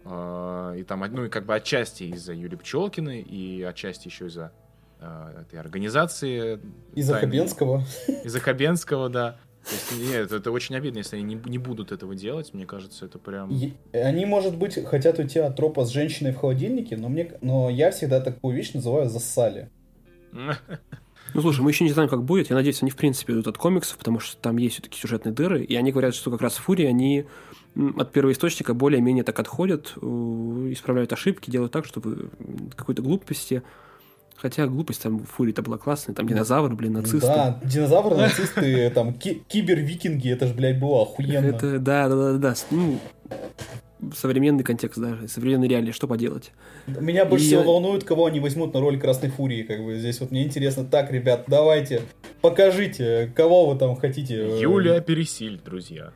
S2: и там, ну, и как бы отчасти из-за Юлии Пчелкиной, и отчасти еще из-за этой организации.
S1: Из-за Хабенского.
S2: Из-за Хабенского, да. То есть, нет, это очень обидно, если они не, не будут этого делать. Мне кажется, это прям...
S1: Они, может быть, хотят уйти от тропа с женщиной в холодильнике, но, мне, но я всегда такую вещь называю «зассали».
S3: Ну, слушай, мы еще не знаем, как будет. Я надеюсь, они, в принципе, идут от комиксов, потому что там есть все-таки сюжетные дыры. И они говорят, что как раз Фури, они от первоисточника более-менее так отходят, исправляют ошибки, делают так, чтобы какой-то глупости Хотя глупость там в Фури-то была классная, там динозавры, блин, нацисты.
S1: Да, динозавры, нацисты, там кибер-викинги, это же, блядь, было охуенно.
S3: Это, да, да, да, да. Ну, современный контекст даже, современные реалии, что поделать.
S1: Меня больше и... всего волнует, кого они возьмут на роль Красной Фурии, как бы здесь вот мне интересно, так, ребят, давайте, покажите, кого вы там хотите.
S2: Юлия Пересиль, друзья.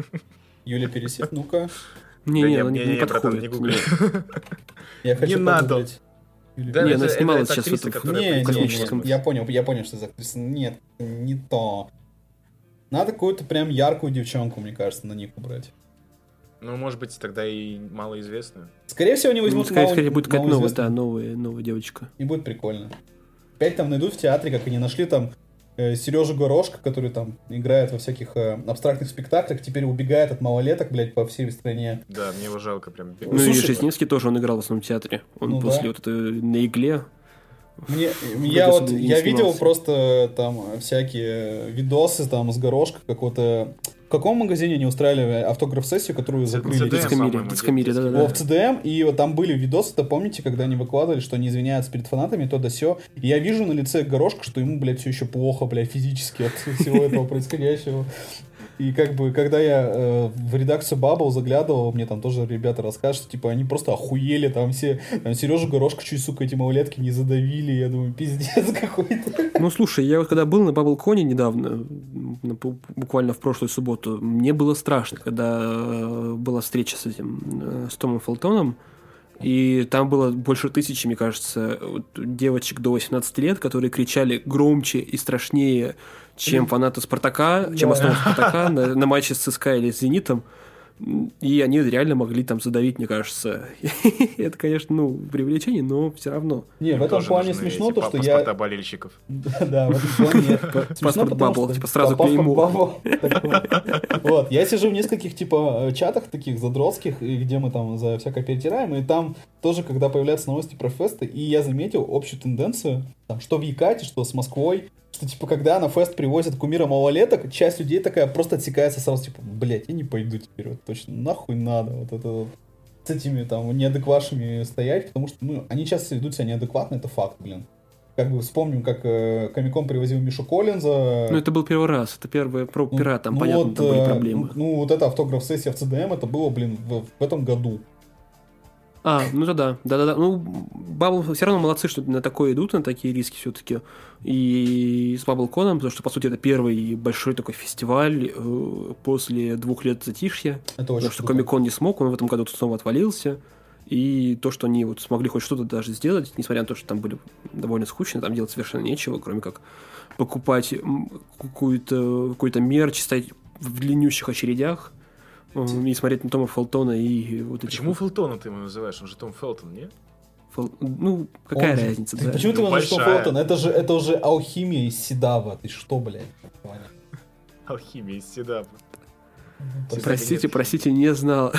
S1: Юлия Пересиль, ну-ка.
S3: Не, не, не, не, не подходит.
S1: Я хочу
S2: не надо.
S3: Да, не, она снималась сейчас актриса, в,
S1: не, в космическом. Не, я понял, я понял, что за актриса. Нет, не то. Надо какую-то прям яркую девчонку, мне кажется, на них убрать.
S2: Ну, может быть, тогда и малоизвестную.
S1: Скорее всего, они возьмут
S3: ну, скорее, скорее, будет какая-то новая, да, новая, новая девочка.
S1: И будет прикольно. Опять там найдут в театре, как они нашли там Сережа Горошко, который там играет во всяких э, абстрактных спектаклях, теперь убегает от малолеток, блядь, по всей стране.
S2: Да, мне его жалко прям.
S3: Ну
S1: Слушай,
S3: и Жизневский тоже, он играл в основном театре. Он
S1: Ну
S3: после
S1: да.
S3: вот этой на игле.
S1: Мне, я вот, я видел просто там всякие видосы там с горошка какого-то... В каком магазине они устраивали автограф-сессию, которую закрыли?
S3: В детском мире, в детском мире, да-да-да.
S1: О, в CDM, и вот там были видосы, то помните, когда они выкладывали, что они извиняются перед фанатами, то да. И я вижу на лице горошка, что ему, блядь, все еще плохо, блядь, физически от всего этого происходящего. И как бы, когда я э, в редакцию Bubble заглядывал, мне там тоже ребята расскажут, что, типа, они просто охуели, там все, там Сережа Горошка чуть, сука, эти малолетки не задавили, я думаю, пиздец какой-то.
S3: Ну, слушай, я вот когда был на Баблконе недавно, буквально в прошлую субботу, мне было страшно, когда э, была встреча с этим, э, с Томом Фолтоном, и там было больше тысячи, мне кажется, девочек до 18 лет, которые кричали громче и страшнее, чем фанаты Спартака, чем
S1: Да.
S3: основы Спартака на, на матче с ЦСКА или с Зенитом. И они реально могли там задавить, мне кажется. Это, конечно, ну, привлечение, но все равно.
S1: Не, в этом плане смешно то, что
S2: паспорта
S1: я...
S2: болельщиков.
S1: Да, в этом плане
S3: Паспорт
S1: Bubble,
S3: типа сразу
S1: Bubble. Такой. Вот, я сижу в нескольких, типа, чатах таких задротских, где мы там за всякое перетираем, и там тоже, когда появляются новости про фесты, и я заметил общую тенденцию, там, что в Екате, что с Москвой, что, типа, когда на фест привозят кумира малолеток, часть людей такая просто отсекается сразу, типа, блядь, я не пойду теперь, вот точно, нахуй надо, вот это вот с этими там неадекватными стоять, потому что, ну, они часто ведут себя неадекватно, это факт, блин. Как бы вспомним, как э, Комикон привозил Мишу Коллинза.
S3: Ну, это был первый раз, это первый про
S1: Ну,
S3: пират, там,
S1: ну
S3: понятно,
S1: вот,
S3: там были
S1: э,
S3: проблемы.
S1: Ну, вот эта автограф-сессия в CDM, это было, блин, в, в этом году.
S3: А, ну да, да, да, да. Ну, Бабл все равно молодцы, что на такое идут, на такие риски все-таки. И с Баблконом, потому что, по сути, это первый большой такой фестиваль э, после двух лет затишья.
S1: Это
S3: Потому что. Комикон не смог, он в этом году снова отвалился. И то, что они вот смогли хоть что-то даже сделать, несмотря на то, что там были довольно скучно, там делать совершенно нечего, кроме как покупать какую-то какой-то мерч, стоять в длиннющих очередях и смотреть на Тома Фолтона и вот этих
S2: Почему Фелтона ты его называешь? Он же Том Фелтон, не?
S3: Фол- Ну, какая
S1: Он же-
S3: разница,
S1: Ты
S3: да?
S1: Почему ты говоришь, что
S2: большая.
S1: Фелтон? Это же, это уже алхимия из Седава. Ты что, блядь?
S2: Алхимия из Седапа.
S3: Простите, простите, не знал.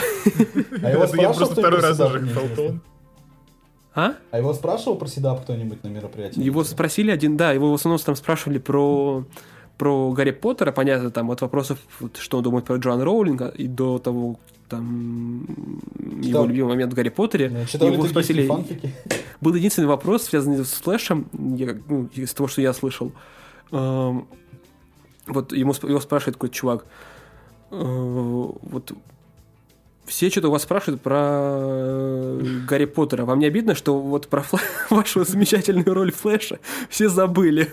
S1: А его
S2: Я
S1: спрашивал
S2: просто второй
S1: про
S2: раз уже Фелтон.
S3: А?
S1: А его спрашивал про Седап кто-нибудь на мероприятии?
S3: Его спросили один, да, его в основном там спрашивали про про Гарри Поттера, понятно, там от вопросов, что он думает про Джоан Роулинга, и до того, там, его
S1: Читал.
S3: любимый момент в Гарри Поттере.
S1: Да, Читал
S3: его спросили,
S1: фанфики?
S3: был единственный вопрос, связанный с Флэшем, я ну, из того, что я слышал. Эм, вот ему, его спрашивает какой-то чувак, э, вот все что-то у вас спрашивают про э, Гарри Поттера. Вам не обидно, что вот про Флэ- вашу замечательную роль Флэша все забыли?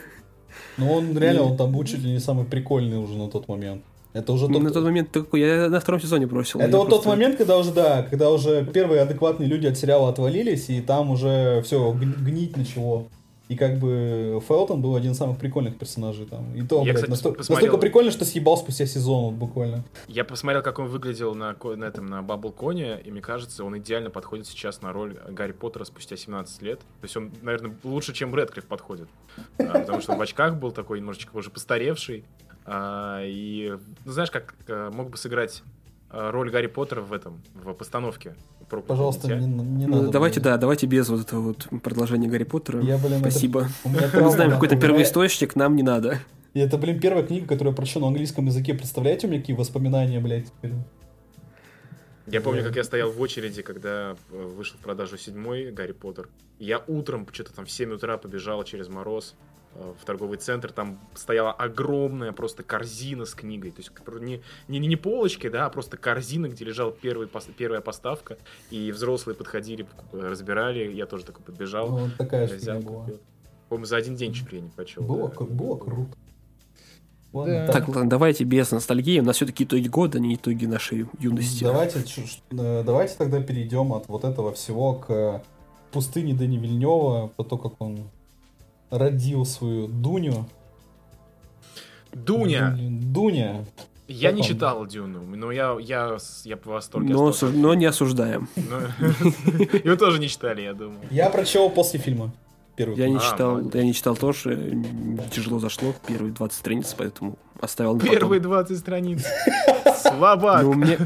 S1: Ну, он реально, он там был чуть ли не самый прикольный уже на тот момент. Это уже тот...
S3: На тот момент такой, я на втором сезоне бросил.
S1: Это вот тот
S3: просто-
S1: момент, когда уже, да, когда уже первые адекватные люди от сериала отвалились, и там уже все гнить начало. И как бы Фелтон был один из самых прикольных персонажей там. И то,
S2: Я,
S1: блядь,
S2: кстати,
S1: настолько,
S2: посмотрел-
S1: настолько прикольно, что съебал спустя сезон вот буквально.
S2: Я посмотрел, как он выглядел на, на этом, на Баблконе, и мне кажется, он идеально подходит сейчас на роль Гарри Поттера спустя 17 лет. То есть он, наверное, лучше, чем Рэдклифф подходит. А, потому что он в очках был такой немножечко уже постаревший. А, и, ну, знаешь, как а, мог бы сыграть роль Гарри Поттера в этом, в постановке. «Проклятое
S1: Пожалуйста,
S2: дитя».
S1: не, не
S3: Ну,
S1: надо.
S3: давайте,
S1: блин.
S3: да, давайте без вот этого вот продолжения Гарри Поттера.
S1: Я, блин, это-
S3: Спасибо.
S1: Меня
S3: Мы знаем какой-то первоисточник, нам не надо.
S1: И это, блин, первая книга, которую я прочел на английском языке. Представляете, у меня какие воспоминания, блядь, теперь?
S2: Я помню, как я стоял в очереди, когда э, вышел в продажу седьмой Гарри Поттер. Я утром что-то там в 7 утра побежал через мороз э, в торговый центр. Там стояла огромная просто корзина с книгой. То есть не, не, не полочки, да, а просто корзина, где лежала первый, первая поставка. И взрослые подходили, покуп- разбирали. Я тоже такой подбежал.
S1: Ну, Вот такая же
S2: взял,
S1: была.
S2: По-моему, за один день чуть ли я не почел.
S1: Было,
S2: да.
S1: было круто. Ладно,
S2: Да.
S1: так,
S3: Так, ладно, давайте без ностальгии. У нас все-таки итоги года, а не итоги нашей юности.
S1: Давайте, э, давайте тогда перейдем от вот этого всего к пустыне Дэни Вильнева, по то, как он родил свою Дуню.
S2: Дуня!
S1: Дуня.
S2: Я
S1: Как
S2: не
S1: он?
S2: читал Дюну, но я, я, я по восторге
S3: Но, осуж- но не осуждаем.
S2: И вы тоже не читали, я думаю.
S1: Я прочел после фильма. Первую
S3: Я не
S2: А,
S3: читал,
S2: молодец.
S3: я не читал тоже, тяжело зашло первые 20 страниц, поэтому оставил на потом.
S2: Первые 20 страниц. Слабак.
S3: Ну, мне...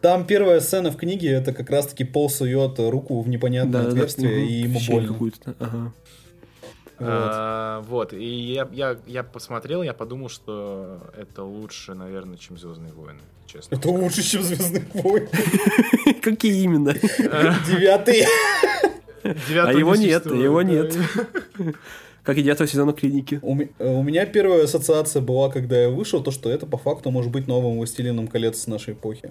S1: Там первая сцена в книге, это как раз-таки Пол сует руку в непонятное отверстие, и ему больно.
S3: ага.
S2: А, Вот, и я, я, я посмотрел, я подумал, что это лучше, наверное, чем Звездные войны, честно.
S1: Это лучше, чем Звездный войн.
S3: Какие именно?
S1: Девятый.
S3: А его
S2: не
S3: нет, его нет. Как и девятого сезона клиники.
S1: У э, у меня первая ассоциация была, когда я вышел, то, что это по факту может быть новым «Властелином колец» с нашей эпохи.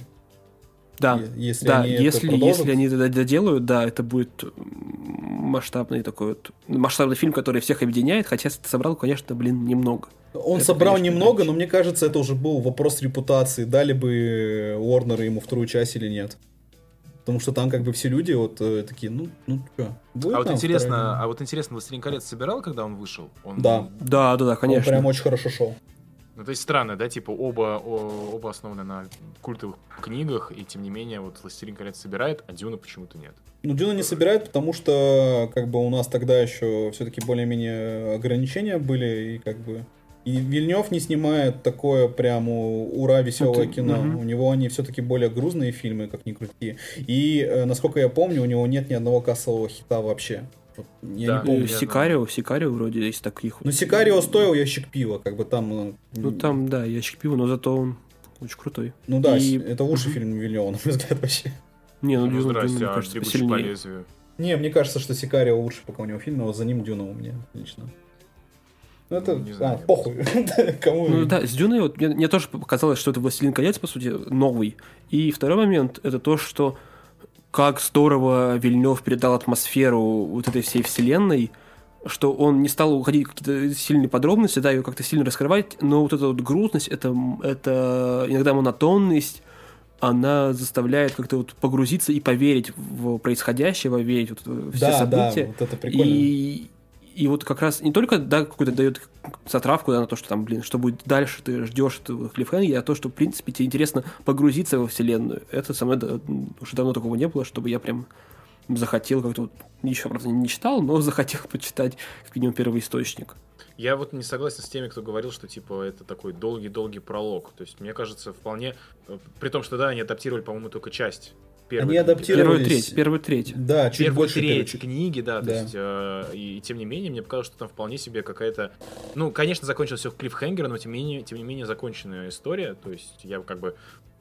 S3: Да,
S1: Е- если
S3: да,
S1: они это
S3: если, если они это доделают, да, это будет масштабный такой вот масштабный фильм, который всех объединяет, хотя собрал, конечно, блин, немного.
S1: Он
S3: Это,
S1: собрал
S3: конечно,
S1: немного,
S3: отлично.
S1: но мне кажется, это уже был вопрос репутации. Дали бы Уорнеры ему вторую часть или нет. Потому что там как бы все люди вот э, такие, ну, ну что, будет
S2: А вот интересно,
S1: вторая?
S2: а вот интересно, Властелин колец собирал, когда он вышел? Он-
S1: Да.
S3: Да, да, да,
S1: Он
S3: конечно.
S1: прям очень хорошо шел.
S2: Ну, то есть странно, да, типа оба, о- оба основаны на культовых книгах, и тем не менее вот Властелин колец собирает, а Дюна почему-то нет.
S1: Ну, Дюна не собирает, потому что как бы у нас тогда еще все-таки более-менее ограничения были, и как бы... И Вильнев не снимает такое прям ура веселое
S3: Это-
S1: кино.
S3: мгм.
S1: У него они все-таки более грузные фильмы, как ни крути. И, э, насколько я помню, у него нет ни одного кассового хита вообще. Вот я
S2: Да.
S1: не помню.
S3: Сикарио, Сикарио вроде есть таких.
S1: Ну, Сикарио стоил ящик пива, как бы там... э,
S3: Ну там, да, ящик пива, но зато он очень крутой.
S1: Ну да,
S3: И-
S1: это лучший фильм Вильнева, на мой взгляд, вообще.
S3: Не, ну,
S2: Ну,
S3: Дюна,
S2: здрасте,
S3: мне
S2: а
S3: кажется,
S2: «Бегущий по
S3: посильнее.
S2: лезвию».
S1: Не, мне кажется, что Сикарио лучше пока у него фильм, но за ним Дюна у меня лично. Ну, это...
S2: Не знаю,
S1: а, похуй. Кому...
S3: Ну да, с Дюной вот мне, мне тоже показалось, что это «Властелин колец», по сути, новый. И второй момент — это то, что как здорово Вильнев передал атмосферу вот этой всей вселенной, что он не стал уходить в какие-то сильные подробности, да, ее как-то сильно раскрывать, но вот эта вот грустность, это, это иногда монотонность, она заставляет как-то вот погрузиться и поверить в происходящее, верить вот в все
S1: Да, да,
S3: события.
S1: вот это прикольно.
S3: И, и вот как раз не только, да, какую-то дает затравку, да, на то, что там, блин, что будет дальше, ты ждешь этого клиффхенгера, а то, что, в принципе, тебе интересно погрузиться во вселенную. Это со мной да, уже давно такого не было, чтобы я прям захотел как-то вот, еще, правда, не читал, но захотел почитать, как минимум, первый источник.
S2: Я вот не согласен с теми, кто говорил, что типа это такой долгий-долгий пролог. То есть, мне кажется, вполне... э, При том, что да, они адаптировали, по-моему, только часть. Первой
S1: Они
S2: книги, да.
S1: адаптировали
S3: Первую
S1: Первый
S3: треть, первую треть.
S1: Да, чуть
S2: Первую
S1: больше
S2: треть
S1: короче.
S2: книги, да, то
S1: Да.
S2: есть, э, и, и тем не менее, мне показалось, что там вполне себе какая-то, ну, конечно, закончилось все в клиффхенгер, но тем не менее, тем не менее законченная история, то есть я как бы,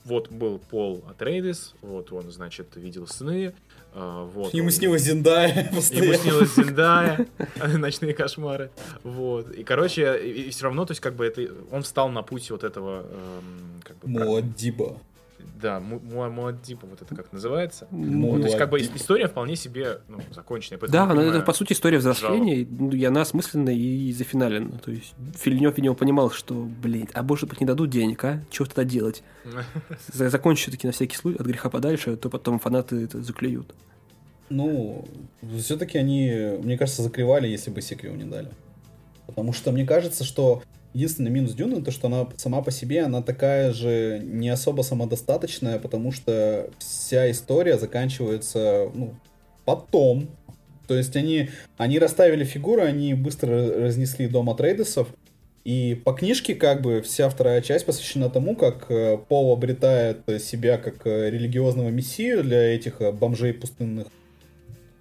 S2: вот был Пол Атрейдис, вот он, значит, видел сны, э, вот.
S1: Ему
S2: он-
S1: снилась Зиндая
S2: Ему
S1: постоянно.
S2: снилась Зиндая, ночные кошмары. Вот. И, короче, и, все равно, то есть, как бы это. Он встал на путь вот этого. эм, как бы,
S1: Муаддиба.
S2: Да, Му- Му- Муаддиба, вот это как называется.
S3: Ну,
S2: то есть, как бы история вполне себе ну, законченная.
S3: Да, она, это, по сути, история взросления, и, ну, и она осмысленная и зафиналена. То есть Фильнев, видимо, понимал, что, блин, а может быть не дадут денег, а? Чего тогда делать? За- Закончу все-таки на всякий случай от греха подальше, а то потом фанаты это заклюют.
S1: Ну, все-таки они, мне кажется, закрывали, если бы сиквел не дали. Потому что мне кажется, что единственный минус Дюны, то что она сама по себе, она такая же не особо самодостаточная, потому что вся история заканчивается, ну, потом. То есть они, они расставили фигуры, они быстро разнесли дом Атрейдесов, и по книжке как бы вся вторая часть посвящена тому, как э, Пол обретает себя как э, религиозного мессию для этих э, бомжей пустынных.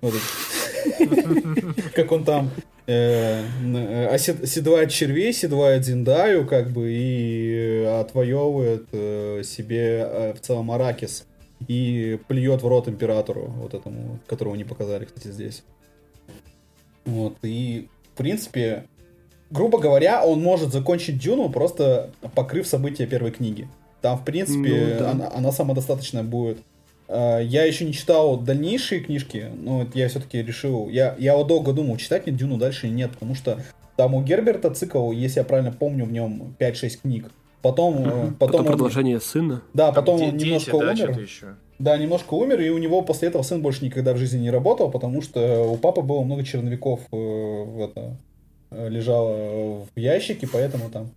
S1: Вот это. Как он там э, э, осед- оседлает червей, седлает Зиндаю, как бы, и э, отвоевывает себе в целом Аракис. И плюет в рот императору, вот этому, которого не показали, кстати, здесь. Вот, и, в принципе, грубо говоря, он может закончить Дюну, просто покрыв события первой книги. Там, в принципе,
S3: Ну, да.
S1: она, она самодостаточная будет. А, Я еще не читал дальнейшие книжки, но я все-таки решил... Я, я вот долго думал, читать мне Дюну дальше или нет, потому что там у Герберта цикл, если я правильно помню, в нем 5-6 книг. Потом, э,
S3: Потом,
S1: потом, он-
S3: продолжение сына.
S1: да,
S2: Там
S1: потом он
S2: дети,
S1: немножко
S2: да,
S1: умер.
S2: что-то еще.
S1: Да, немножко умер, и у него после этого сын больше никогда в жизни не работал, потому что у папы было много черновиков э, в это, э, лежало в ящике, поэтому там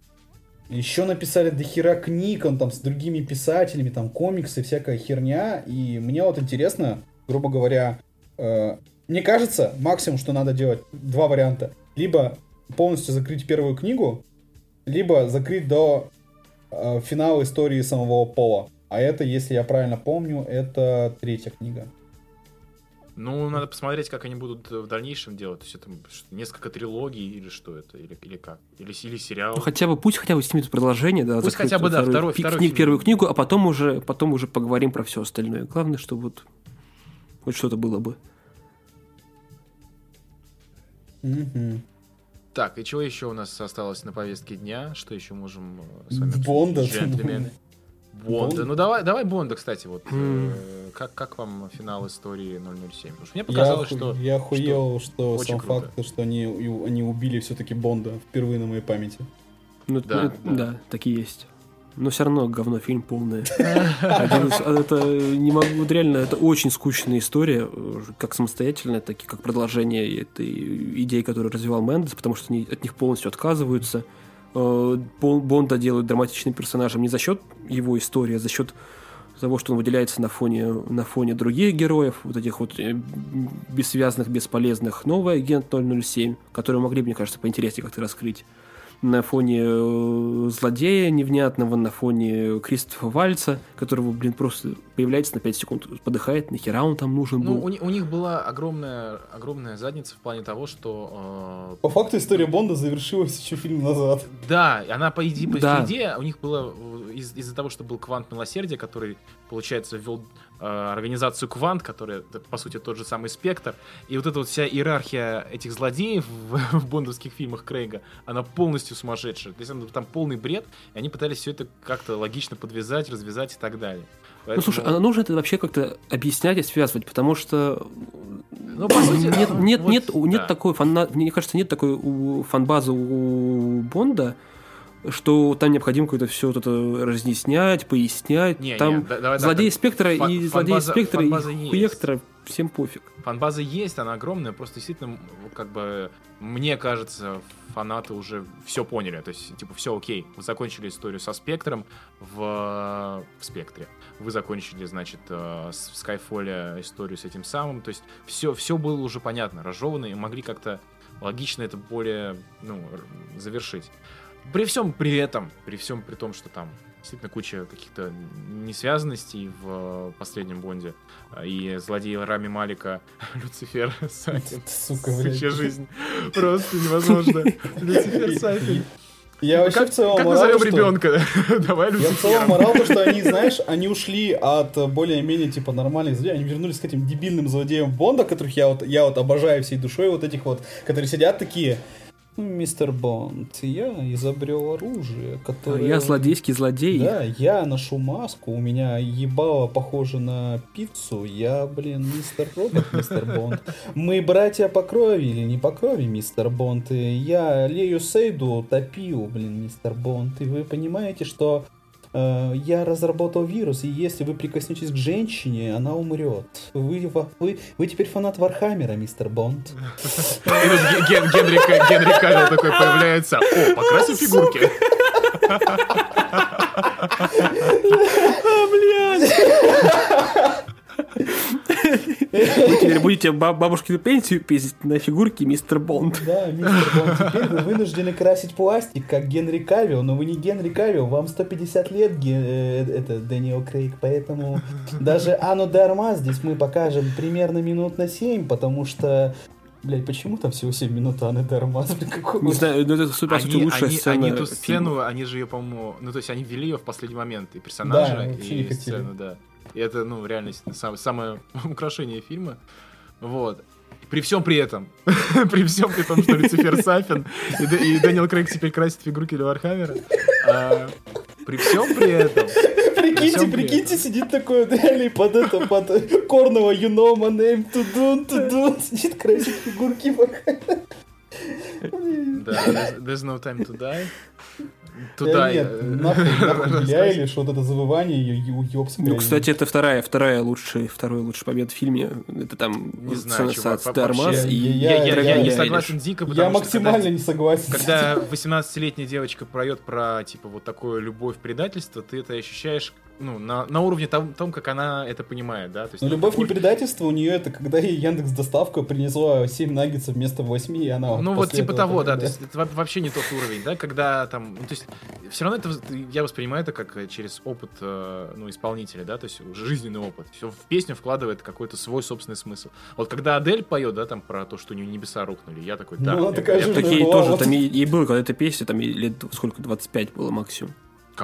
S1: еще написали до хера книг, он там с другими писателями, там комиксы, всякая херня, и мне вот интересно, грубо говоря, э, мне кажется, максимум, что надо делать, два варианта. Либо полностью закрыть первую книгу, либо закрыть до э, финала истории самого Пола. А это, если я правильно помню, это третья книга.
S2: Ну, надо посмотреть, как они будут в дальнейшем делать. То есть это несколько трилогий или что это, или, или как? Или, или сериал.
S3: Ну, хотя бы, пусть хотя бы снимут продолжение, да.
S2: Пусть хотя бы, да, второй,
S3: второй книг, первую книгу, а потом уже, потом уже поговорим про все остальное. Главное, чтобы вот хоть что-то было бы.
S1: Угу.
S2: Так, и чего еще у нас осталось на повестке дня? Что еще можем э, с вами
S1: Бонда.
S2: Джентльмены. Бонда. Ну давай, давай Бонда, кстати, вот mm. э, как, как вам финал истории 007? Потому что мне показалось,
S1: я,
S2: что...
S1: Я охуел, что,
S2: что
S1: сам
S2: круто.
S1: факт, что они, они убили все-таки Бонда впервые на моей памяти.
S3: Ну,
S2: Да,
S3: да,
S2: да.
S3: да. такие есть. Но все равно говно фильм полное. Из- Это не могу, вот реально, это очень скучная история, э, как самостоятельная, так и как продолжение этой идеи, которую развивал Мендес, потому что они от них полностью отказываются. Бон- Бонда делают драматичным персонажем не за счет его истории, а за счет того, что он выделяется на фоне, на фоне других героев, вот этих вот э, бессвязных, бесполезных. Новый агент 007, который могли, мне кажется, поинтереснее как-то раскрыть на фоне э, злодея невнятного, на фоне Кристофа Вальца, которого, блин, просто появляется на 5 секунд, подыхает, нахера он там нужен
S2: Ну,
S3: был.
S2: у, ни- у них была огромная, огромная задница в плане того, что...
S1: По факту история Бонда завершилась еще фильм назад.
S2: э, да, она по идее, по
S3: Да.
S2: идее, у них было э, из- из-за того, что был квант милосердия, который, получается, ввел э, организацию Квант, которая, по сути, тот же самый Спектр, и вот эта вот вся иерархия этих злодеев в, в бондовских фильмах Крейга, она полностью сумасшедшая. То есть там, там полный бред, и они пытались все это как-то логично подвязать, развязать и так далее.
S3: Ну, слушай,
S2: Поэтому-
S3: а нужно это вообще как-то объяснять и связывать, потому что
S2: Ну, по сути,
S3: нет,
S2: ну,
S3: нет,
S2: вот,
S3: нет, у- нет
S2: да.
S3: такой фана... мне кажется, нет такой у фанбазы у Бонда, что там необходимо какое-то все вот это разъяснять, пояснять.
S2: Не, не,
S3: там
S2: да- давай
S3: злодеи
S2: так.
S3: спектра
S2: Фан-
S3: и злодеи
S2: фанбаза-
S3: спектра
S2: фанбаза
S3: и
S2: есть.
S3: хуектора всем пофиг.
S2: Фанбаза есть, она огромная, просто действительно, как бы, мне кажется, фанаты уже все поняли, то есть, типа, все окей, вы закончили историю со Спектром в, в Спектре, вы закончили, значит, э, с- в Скайфоле историю с этим самым, то есть, все, все было уже понятно, разжевано, и могли как-то логично это более, ну, завершить. При всем при этом, при всем при том, что там действительно куча каких-то несвязанностей в э, последнем Бонде, э, и злодей Рами Малика, Люцифер Сафин.
S1: Сука, блядь.
S2: Жизнь. Просто невозможно. Люцифер Сафин.
S1: Я вообще
S2: Как,
S1: в целом
S2: как
S1: орал,
S2: назовем
S1: что-
S2: ребенка? Давай
S1: Я в целом
S2: Люцифером.
S1: орал, то, что они, знаешь, они ушли от более-менее, типа, нормальных злодеев, они вернулись к этим дебильным злодеям Бонда, которых я вот, я вот обожаю всей душой, вот этих вот, которые сидят такие, «Ну, мистер Бонд, я изобрел оружие, которое...
S3: Я злодейский злодей.
S1: Да, я ношу маску, у меня ебало похоже на пиццу, я, блин, мистер Робот, мистер Бонд. Мы братья по крови или не по крови, мистер Бонд, и я Леа Сейду топил, блин, мистер Бонд, и вы понимаете, что я разработал вирус, и если вы прикоснетесь к женщине, она умрет. Вы, вы, вы теперь фанат Вархаммера, мистер Бонд.
S2: И тут Ге- Ген- Генри Ка- Генри Кавилл такой появляется. О, покрасим фигурки.
S3: Вы теперь будете ба- бабушкину пенсию пиздить на фигурке мистер Бонд.
S1: Да, мистер Бонд, теперь вы вынуждены красить пластик, как Генри Кавилл, но вы не Генри Кавилл, вам 150 лет, Ге- э, это Дэниел Крейг, поэтому даже Ану де Армас здесь мы покажем примерно минут на 7, потому что, блядь, почему там всего 7 минут Анны де Армас? Блин, какой
S3: Не знаю, но это, по сути,
S2: Они,
S3: лучшая
S2: они,
S3: сцена
S2: они ту
S3: фильма.
S2: сцену, они же ее, по-моему, ну то есть они ввели ее в последний момент, и персонажа,
S1: Да,
S2: и
S1: хотели.
S2: сцену, да. И это, ну, реально сам- самое украшение фильма. Вот. При всем при этом, при всем при том, что Люцифер Сафин и, и Дэниел Крейг теперь красит фигурки для Вархаммера, а, при всем при этом,
S1: Прикиньте,
S2: при
S1: прикиньте, сидит такой вот реально под это, под Корнова, you know my name, тудун, тудун, сидит красит фигурки
S2: да, there's, there's no time to die.
S1: Да
S2: Туда
S1: нет,
S2: э,
S1: нахуй, нахуй. Билли, что вот это завывание, ёбс,
S3: Ну, кстати, это вторая, вторая лучшая, второй лучший побед в фильме. Это там
S2: Не знаю, чувак,
S3: с Дармас
S1: я-
S2: Я, я- я
S1: я-
S2: не согласен дико,
S1: Я максимально не согласен.
S2: Когда 18-летняя девочка проет про, типа, вот такое любовь, предательство, ты это ощущаешь, ну, на, на уровне том, том, как она это понимает, да. То есть,
S1: Но любовь не предательство у нее это когда ей Яндекс доставка принесла 7 наггетсов вместо 8, и она
S2: Ну вот типа того, да,
S1: да.
S2: то есть это вообще не тот уровень, да, когда там, ну, то есть все равно это я воспринимаю это как через опыт, э, ну, исполнителя, да, то есть жизненный опыт. Все в песню вкладывает какой-то свой собственный смысл. Вот когда Адель поет, да, там про то, что у нее небеса рухнули, я такой, да.
S1: Ну,
S2: я-
S1: такая
S2: я-
S1: же
S3: Так ей
S1: была,
S3: тоже,
S1: вот.
S3: там ей, ей было, когда эта песня, там ей лет сколько, 25 было максимум.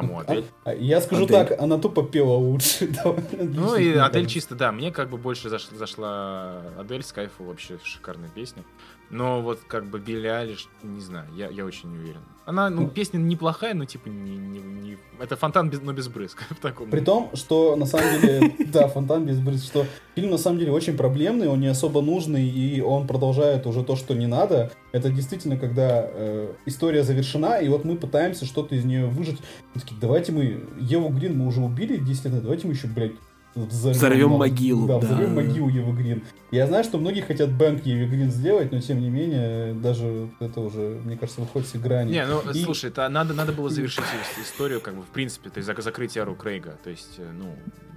S2: Кому Адель?
S1: А, Я скажу
S3: Адель.
S1: так, она тупо пела лучше.
S2: Ну и
S1: да.
S2: чисто, да, мне как бы больше заш- зашла Адель с кайфу, вообще шикарная песня. Но вот как бы Билли Алиш, не знаю, я, я очень не уверен. Она, ну,
S1: Ну.
S2: песня неплохая, но типа не, не- не- Это фонтан, без, но без брызг. В таком.
S1: При том, что на самом деле, да, фонтан без брызг, что фильм на самом деле очень проблемный, он не особо нужный, и он продолжает уже то, что не надо. Это действительно, когда э, история завершена, и вот мы пытаемся что-то из нее выжить. Мы такие, давайте мы, Еву Грин мы уже убили 10 лет давайте мы еще, блядь, взорвем,
S3: могилу,
S1: Да,
S3: да.
S1: взорвем могилу Евы Грин. Я знаю, что многие хотят бэнк Еве Грин сделать, но тем не менее, даже это уже, мне кажется, выходит с грани.
S2: Не, ну,
S1: И-
S2: слушай, это надо, надо было завершить ис- историю, как бы, в принципе, то есть зак- закрытие Ру Крейга. То есть, э, ну,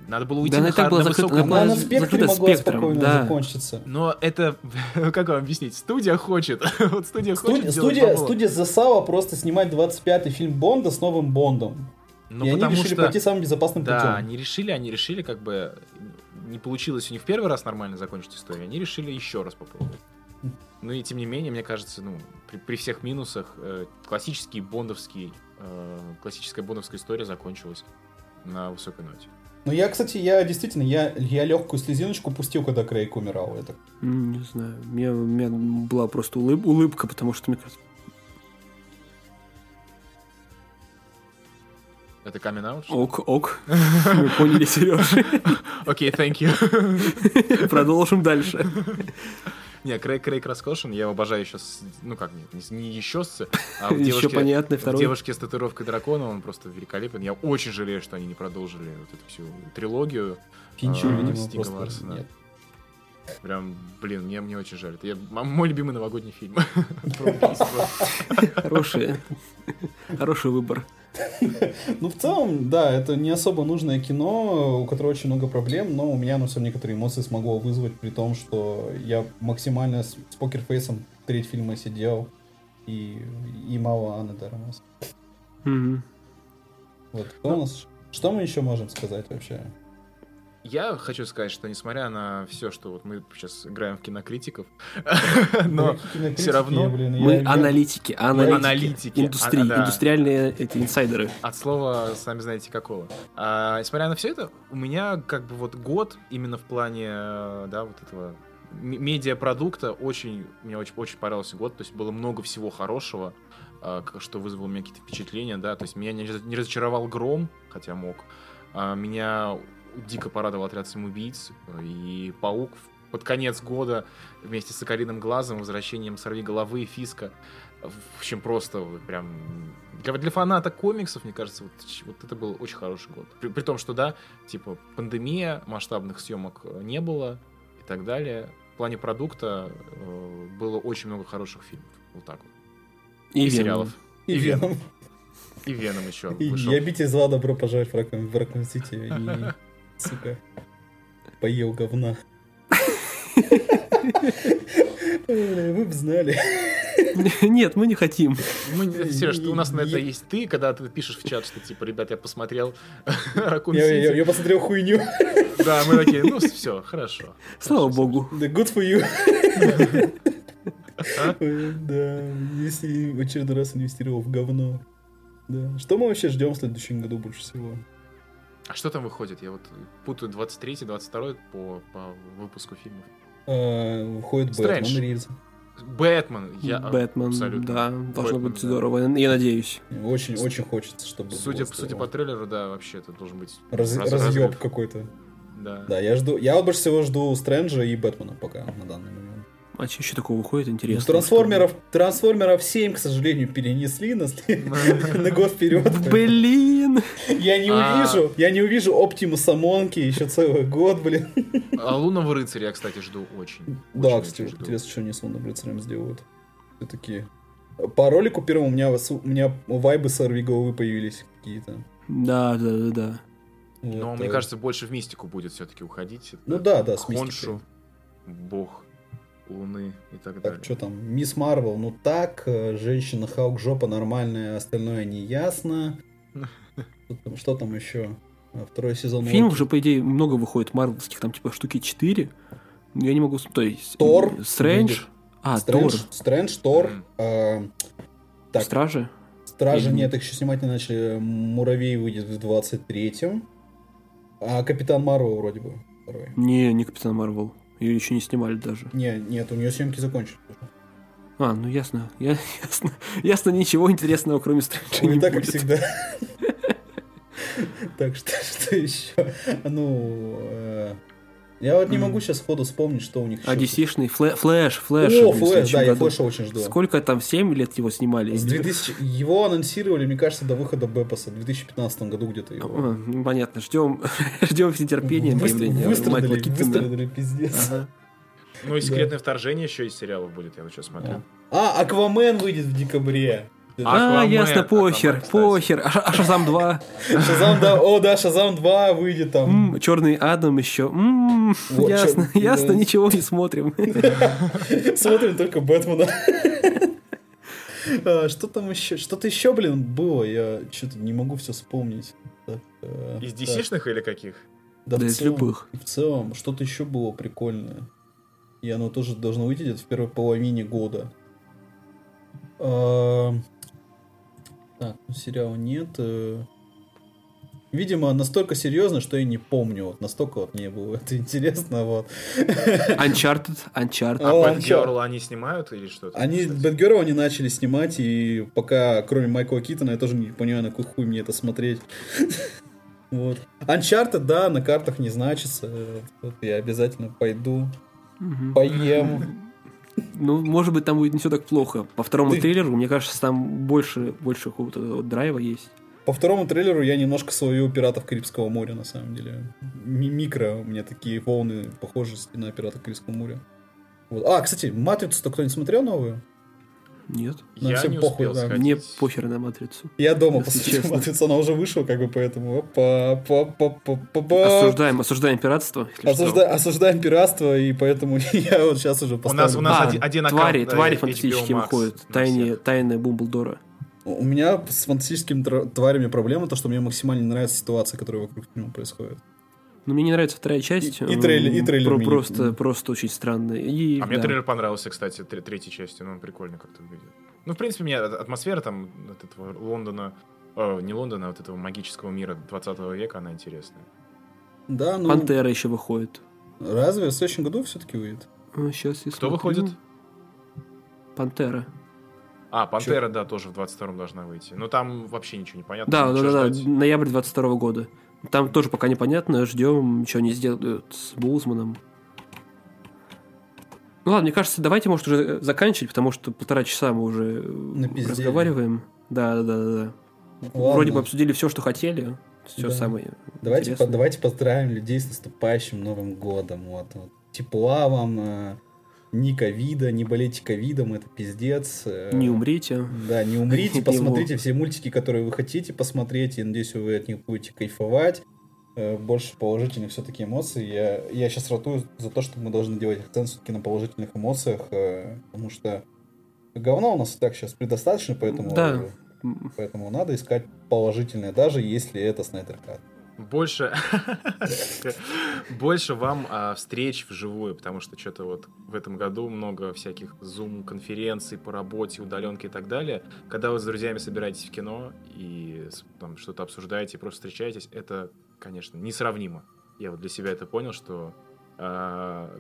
S2: надо было уйти
S3: Да, она
S2: на, хар-
S3: была
S2: на
S3: закрыта,
S2: высокой
S3: она
S1: на спектре
S3: закрыта
S1: могла
S3: спектром,
S1: спокойно
S3: да.
S1: закончиться.
S2: Но это, как вам объяснить, студия хочет. вот студия хочет
S1: Студия,
S2: делать
S1: студия, студия засала просто снимать 25-й фильм Бонда с новым Бондом.
S2: Ну,
S1: и они
S2: потому
S1: решили
S2: что...
S1: пойти самым безопасным
S2: Да,
S1: путем.
S2: они решили, они решили, как бы, не получилось у них в первый раз нормально закончить историю, они решили еще раз попробовать. Ну и тем не менее, мне кажется, ну, при, при всех минусах, э, классический бондовский, э, классическая бондовская история закончилась на высокой ноте.
S1: Ну я, кстати, я действительно, я, я легкую слезиночку пустил, когда Крейг умирал. Это...
S3: Не знаю, у меня, у меня была просто улыб- улыбка, потому что, мне кажется,
S2: Это камин аут?
S3: ок, ок, мы поняли, Сереж.
S2: Окей, thank you.
S3: Продолжим дальше.
S2: Не, Крейг, Крейг роскошен, я его обожаю еще с... Ну как, нет, не, не еще с... А в
S3: Еще
S2: девушке,
S3: понятно,
S2: в
S3: второй.
S2: девушке с татуировкой дракона он просто великолепен. Я очень жалею, что они не продолжили вот эту всю трилогию.
S1: Финчер,
S2: А,
S1: видимо,
S2: Стига
S1: просто
S2: Ларсона.
S1: нет.
S2: Прям, блин, мне, мне очень жаль. Это я- мой любимый новогодний фильм. Про убийство.
S3: Хороший, хороший выбор.
S1: Ну, в целом, да, это не особо нужное кино, у которого очень много проблем, но у меня оно все некоторые эмоции смогло вызвать, при том, что я максимально с, с покерфейсом треть фильма сидел, и, и мало Анны Дарамас. Вот, кто у нас... Что мы еще можем сказать вообще?
S2: Я хочу сказать, что несмотря на все, что вот мы сейчас играем в кинокритиков, но всё равно
S3: Мы
S1: я-
S3: аналитики, аналитики, индустрии,
S2: а- да.
S3: индустриальные эти инсайдеры.
S2: от слова сами знаете какого. А, несмотря на все это, у меня как бы вот год именно в плане, э, да, вот этого медиапродукта очень, мне очень, очень понравился год, то есть было много всего хорошего, а, что вызвало у меня какие-то впечатления, да, то есть меня не, раз- не разочаровал Гром, хотя мог, А, меня дико порадовал Отряд самоубийц и Паук под конец года вместе с Соколиным Глазом, возвращением Сорви Головы и Фиска. В общем, просто прям... Для, для фаната комиксов, мне кажется, вот, вот это был очень хороший год. При, при том, что, да, типа, пандемия, масштабных съемок э, не было и так далее. В плане продукта э, было очень много хороших фильмов. Вот так вот.
S3: И,
S2: И,
S3: Веном.
S2: сериалов.
S1: И
S2: И
S1: Веном.
S2: И Веном еще
S1: И
S2: вышел.
S1: я бить зла добро пожаловать в Раком Сити. Сука, поел говна. Вы бы знали.
S3: Нет, мы не хотим.
S2: Мы, не- Сереж, у нас на это есть ты, когда ты пишешь в чат, что типа, ребят, я посмотрел Ракун
S1: Я, я-
S2: Сити.
S1: я посмотрел хуйню.
S2: Да, мы такие, ну все, хорошо.
S3: Слава
S2: Хорошо,
S3: богу.
S1: Да good for you.
S2: А?
S1: Да, если в очередной раз инвестировал в говно. Да. Что мы вообще ждем в следующем году больше всего?
S2: А что там выходит? Я вот путаю 23-й, 22 по, по выпуску фильмов.
S1: Э, Выходит. Бэтмен Рильз.
S2: Бэтмен. Я
S3: Бэтмен,
S2: абсолютно.
S3: да, должно
S2: Бэтмен,
S3: быть
S2: да.
S3: здорово, я надеюсь.
S1: Очень, очень хочется, чтобы
S2: Судя,
S1: было
S2: судя по трейлеру, да, вообще это должен быть
S1: Раз-
S2: раз-
S1: разъеб какой-то.
S2: Да.
S1: Да, я жду. Я вот больше всего жду Стрэнджа и Бэтмена пока на данный момент.
S3: А что еще такого выходит,
S1: Ну,
S3: интересно?
S1: трансформеров, трансформеров 7, к сожалению, перенесли на, след- на год вперед.
S3: Блин!
S1: Я не
S2: А.
S1: увижу, я не увижу Оптимуса Монки еще целый год, блин.
S2: А Лунного рыцаря я, кстати, жду очень.
S1: Да, кстати, интересно, что они с Лунным рыцарем сделают. Все-таки. По ролику первому у меня, у меня вайбы сорви головы появились какие-то.
S3: Да, да, да, да.
S2: Но мне
S1: э,
S2: кажется, больше в мистику будет все-таки уходить.
S1: Ну да, да, с
S2: Хоншу,
S1: мистикой.
S2: бог Луны и так далее.
S1: Так, что там, Мисс Марвел, ну так, э, женщина Халк жопа нормальная, остальное не ясно. Что там, что там еще? А, Второй сезон.
S3: Фильмов
S1: Локи.
S3: же, по идее, много выходит марвелских, там типа штуки 4. Я не могу... То есть...
S1: Тор
S3: м, Стрэндж. А,
S1: Стрэндж,
S3: Тор.
S1: Стрэндж, Тор. Э, так,
S3: Стражи.
S1: Стражи
S3: Или
S1: нет, их еще снимать не начали. Муравей выйдет в 23-м. А Капитан Марвел вроде бы второй.
S3: Не, не Капитан Марвел. Ее еще не снимали даже.
S1: Не, нет, у нее съемки закончились.
S3: А, ну ясно. Я, ясно. Ясно, ничего интересного, кроме Стрэнджа,
S1: Не так, как
S3: будет.
S1: всегда. Так, что, что еще? Ну, э, я вот не могу сейчас сходу вспомнить, что у них
S3: А. DC-шный Флэ- Флэш, Флэш.
S1: О, Флэш, да, я. Флэша очень жду.
S3: Сколько там, 7 лет его снимали?
S1: С 2000... Его анонсировали, мне кажется, до выхода БвС. В 2015 году где-то его.
S3: А, ну, понятно, ждем, ждем с нетерпением
S1: Выстр-
S3: появления
S1: Выстрадали, выстрадали, пиздец.
S3: Ага.
S2: Ну и секретное вторжение еще из сериалов будет, я вот сейчас смотрю.
S1: А, Аквамен выйдет в декабре.
S3: А,
S2: Аквамен,
S3: ясно, похер, похер. А, а Шазам 2?
S1: Шазам, да, о, да, Шазам 2 выйдет там.
S3: Черный Адам еще. Ясно, ясно,
S1: да.
S3: ничего не смотрим.
S1: Смотрим только Бэтмена. А, Что там еще? Что-то еще, блин, было. Я что-то не могу все вспомнить. Э,
S2: Из. DC-шных или каких?
S1: Да,
S3: Да из
S1: целом,
S3: любых.
S1: В целом, что-то еще было прикольное. И оно тоже должно выйти где-то в первой половине года. А, Так, сериала нет. э. Видимо, настолько серьезно, что я не помню. Вот настолько вот мне было это интересно. Вот.
S3: Uncharted, Uncharted.
S2: А. Batgirl они снимают или что-то?
S1: Они? Бэтгерл они начали снимать, и пока, кроме Майкла Китона, я тоже не понимаю, на какой хуй мне это смотреть. Вот. Uncharted, да, на картах не значится. Вот я обязательно пойду,
S3: Мгм.
S1: поем.
S3: Ну, может быть, там будет не все так плохо. По второму
S1: Ты-
S3: трейлеру, мне кажется, там больше, больше какого-то драйва есть.
S1: По второму трейлеру я немножко словил пиратов Карибского моря, на самом деле. Ми- микро у меня такие волны похожести на пиратов Карибского моря. Вот. А, кстати, Матрицу-то кто-нибудь смотрел новую?
S3: Нет.
S1: нам
S2: Я
S1: всем
S2: не
S1: похуй,
S2: успел
S1: да.
S3: Мне похер на матрицу.
S1: Я дома
S3: Если
S1: посмотрел
S3: честно.
S1: Матрицу, она уже вышла, как бы, поэтому... Опа, па, па, па, па, па.
S3: Осуждаем, осуждаем пиратство.
S1: Осужда- осуждаем пиратство, и поэтому я вот сейчас уже
S2: У нас,
S1: поставлю.
S2: у нас
S3: А,
S2: один, один
S3: твари,
S2: аккаунт,
S3: твари
S2: HBO
S3: фантастические выходят.
S2: на
S3: Тайны, Бумблдора.
S1: У меня с фантастическими тварями проблема, то, что мне максимально не нравится ситуация, которая вокруг него происходит.
S3: Но мне не нравится вторая часть.
S1: И- и трейлер- и трейлер
S3: про-
S1: мне не-
S3: просто, просто очень странно. И,
S2: А мне
S3: да.
S2: трейлер понравился, кстати, тре- третьей части, ну, он прикольно как-то выглядит. Ну, в принципе, мне а- атмосфера там от этого Лондона, э, не Лондона, а вот этого магического мира 20 века, она интересная.
S1: Да, ну...
S3: Пантера еще выходит.
S1: Разве в следующем году все-таки выйдет?
S3: сейчас я
S2: Кто
S3: смотрю.
S2: выходит?
S3: Пантера.
S2: А, Пантера, да, тоже в 22-м должна выйти. Но там вообще ничего не понятно.
S3: Да, да, да, да, ноябрь 22 года. Там тоже пока непонятно, ждем, что они сделают с Булзманом. Ну ладно, мне кажется, давайте, может, уже заканчивать, потому что полтора часа мы уже э,
S1: Напиздели.
S3: разговариваем. Да, да, да, да.
S1: Ладно.
S3: Вроде бы обсудили все, что хотели. Все
S1: Да.
S3: самое.
S1: Давайте,
S3: интересное.
S1: по- давайте поздравим людей с наступающим Новым годом. Вот, вот. Тепла вам, э, ни ковида, не болейте ковидом, это пиздец. э,
S3: Не умрите.
S1: Да, не умрите, посмотрите все мультики, которые вы хотите посмотреть, и надеюсь, вы от них будете кайфовать. Э, Больше положительных все-таки эмоций. Я, я сейчас ратую за то, что мы должны делать акцент все-таки на положительных эмоциях, э, потому что говно у нас и так сейчас предостаточно, поэтому,
S3: Да.
S1: поэтому надо искать положительное, даже если это Снайдер Кат.
S2: Больше, больше вам а, встреч вживую, потому что что-то вот в этом году много всяких зум-конференций по работе, удаленки и так далее. Когда вы с друзьями собираетесь в кино и там что-то обсуждаете, просто встречаетесь, это, конечно, несравнимо. Я вот для себя это понял, что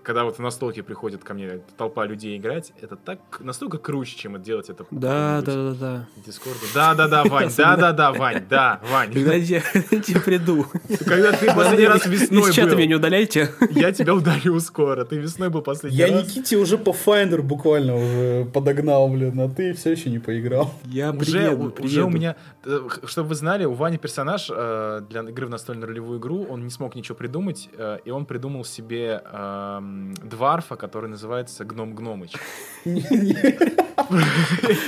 S2: когда вот на столке приходит ко мне толпа людей играть, это так настолько круче, чем делать это
S3: Да, да, да, да.
S2: Дискорду. Да, да, да, Вань, да, да, да, Вань, да, Вань.
S3: Когда я тебе приду.
S2: Когда ты последний раз весной
S3: Из чата меня не удаляйте.
S2: я тебя ударю скоро. Ты весной был последний
S1: Я
S2: раз.
S1: Никите уже по Finder буквально уже подогнал, блин, а ты все еще не поиграл.
S3: Я
S2: Уже,
S3: приеду,
S2: уже у меня, э, чтобы вы знали, у Вани персонаж э, для игры в настольную ролевую игру, он не смог ничего придумать, э, и он придумал себе эм, дварфа, который называется Гном Гномыч.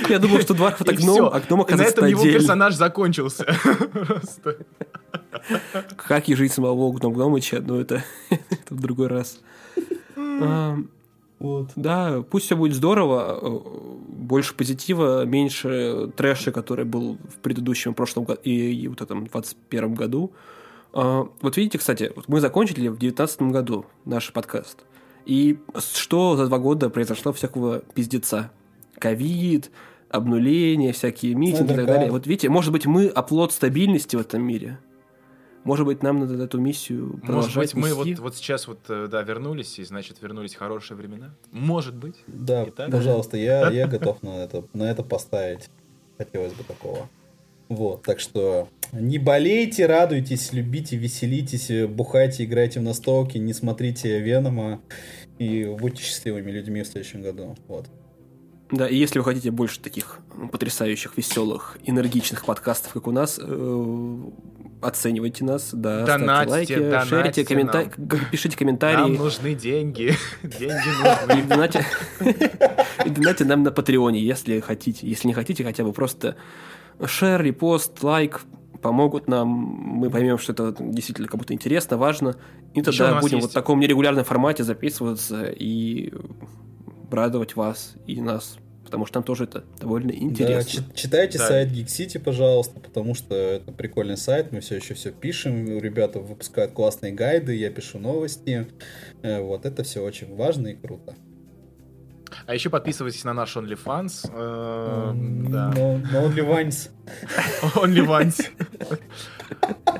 S3: Я думал, что Дварф это гном, а гном
S2: И на
S3: оказывается
S2: этом его персонаж закончился. Просто.
S3: Как и жить самого Гном Гномыча, но это, в другой раз.
S1: Вот.
S3: Да, пусть все будет здорово, э, больше позитива, меньше трэша, который был в предыдущем, прошлом году и, и вот этом 21 году. А, Вот видите, кстати, мы закончили в 2019 году наш подкаст. И что за два года произошло всякого пиздеца? Ковид, обнуление, всякие митинги и так далее. Вот видите, может быть, мы оплот стабильности в этом мире. Может быть, нам надо эту миссию
S2: Может
S3: продолжать
S2: быть, мы вот,
S3: нести?
S2: вот сейчас вот, э, да, вернулись, и значит, вернулись хорошие времена? Может быть.
S1: Да,
S2: Итак.
S1: пожалуйста, я, я готов на это, на это поставить. Хотелось бы такого. Вот, так что не болейте, радуйтесь, любите, веселитесь, бухайте, играйте в настолки, не смотрите Венома и будьте счастливыми людьми в следующем году. Вот.
S3: Да, и если вы хотите больше таких потрясающих, веселых, энергичных подкастов, как у нас, э, оценивайте нас, да, ставьте
S2: Донатьте,
S3: лайки,
S2: донатьте
S3: шерите, коммента... пишите
S2: Нам
S3: комментарии.
S2: нужны деньги. Деньги
S3: И
S2: нужны.
S3: донатьте, и донатьте нам на Патреоне, если хотите. Если не хотите, хотя бы просто шер, репост, лайк помогут нам, мы поймем, что это действительно кому-то интересно, важно, и тогда будем
S2: есть-
S3: вот в таком нерегулярном формате записываться и радовать вас и нас, потому что нам тоже это довольно
S1: Да,
S3: интересно.
S1: чи- читайте
S2: Да.
S1: сайт Geek City, пожалуйста, потому что это прикольный сайт, мы все еще все пишем, ребята выпускают классные гайды, я пишу новости. Э, Вот это все очень важно и круто.
S2: А еще подписывайтесь на наш OnlyFans. э, Да.
S1: OnlyFans.
S2: OnlyFans.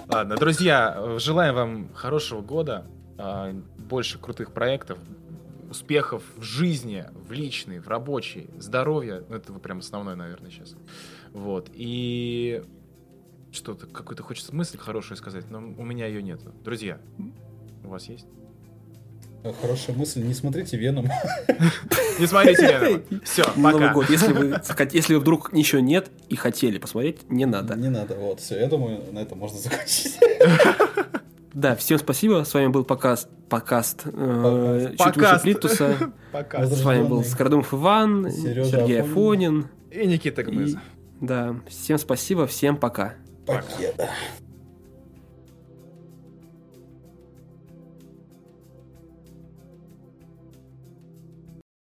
S2: Ладно, друзья, желаем вам хорошего года, а, больше крутых проектов, успехов в жизни, в личной, в рабочей, здоровья. Ну, это прям основное, наверное, сейчас. Вот. И что-то, какую-то хочется мысль хорошую сказать, но у меня ее нету. Друзья, у вас есть?
S1: Хорошая мысль, не смотрите Веном.
S2: Не смотрите Венома. Все,
S3: Новый
S2: пока.
S3: год. Если вы, если вдруг ничего нет и хотели посмотреть, не надо.
S1: Не надо, вот, все, я думаю, на этом можно закончить.
S3: Да, всем спасибо. С вами был покаст, покаст, э, чуть выше Плинтуса.
S2: Пока.
S3: С вами был Скородумов Иван,
S1: Сережа
S3: Сергей
S1: Афонин.
S2: И Никита Гмыз.
S3: Да, всем спасибо, всем пока.
S1: Покеда.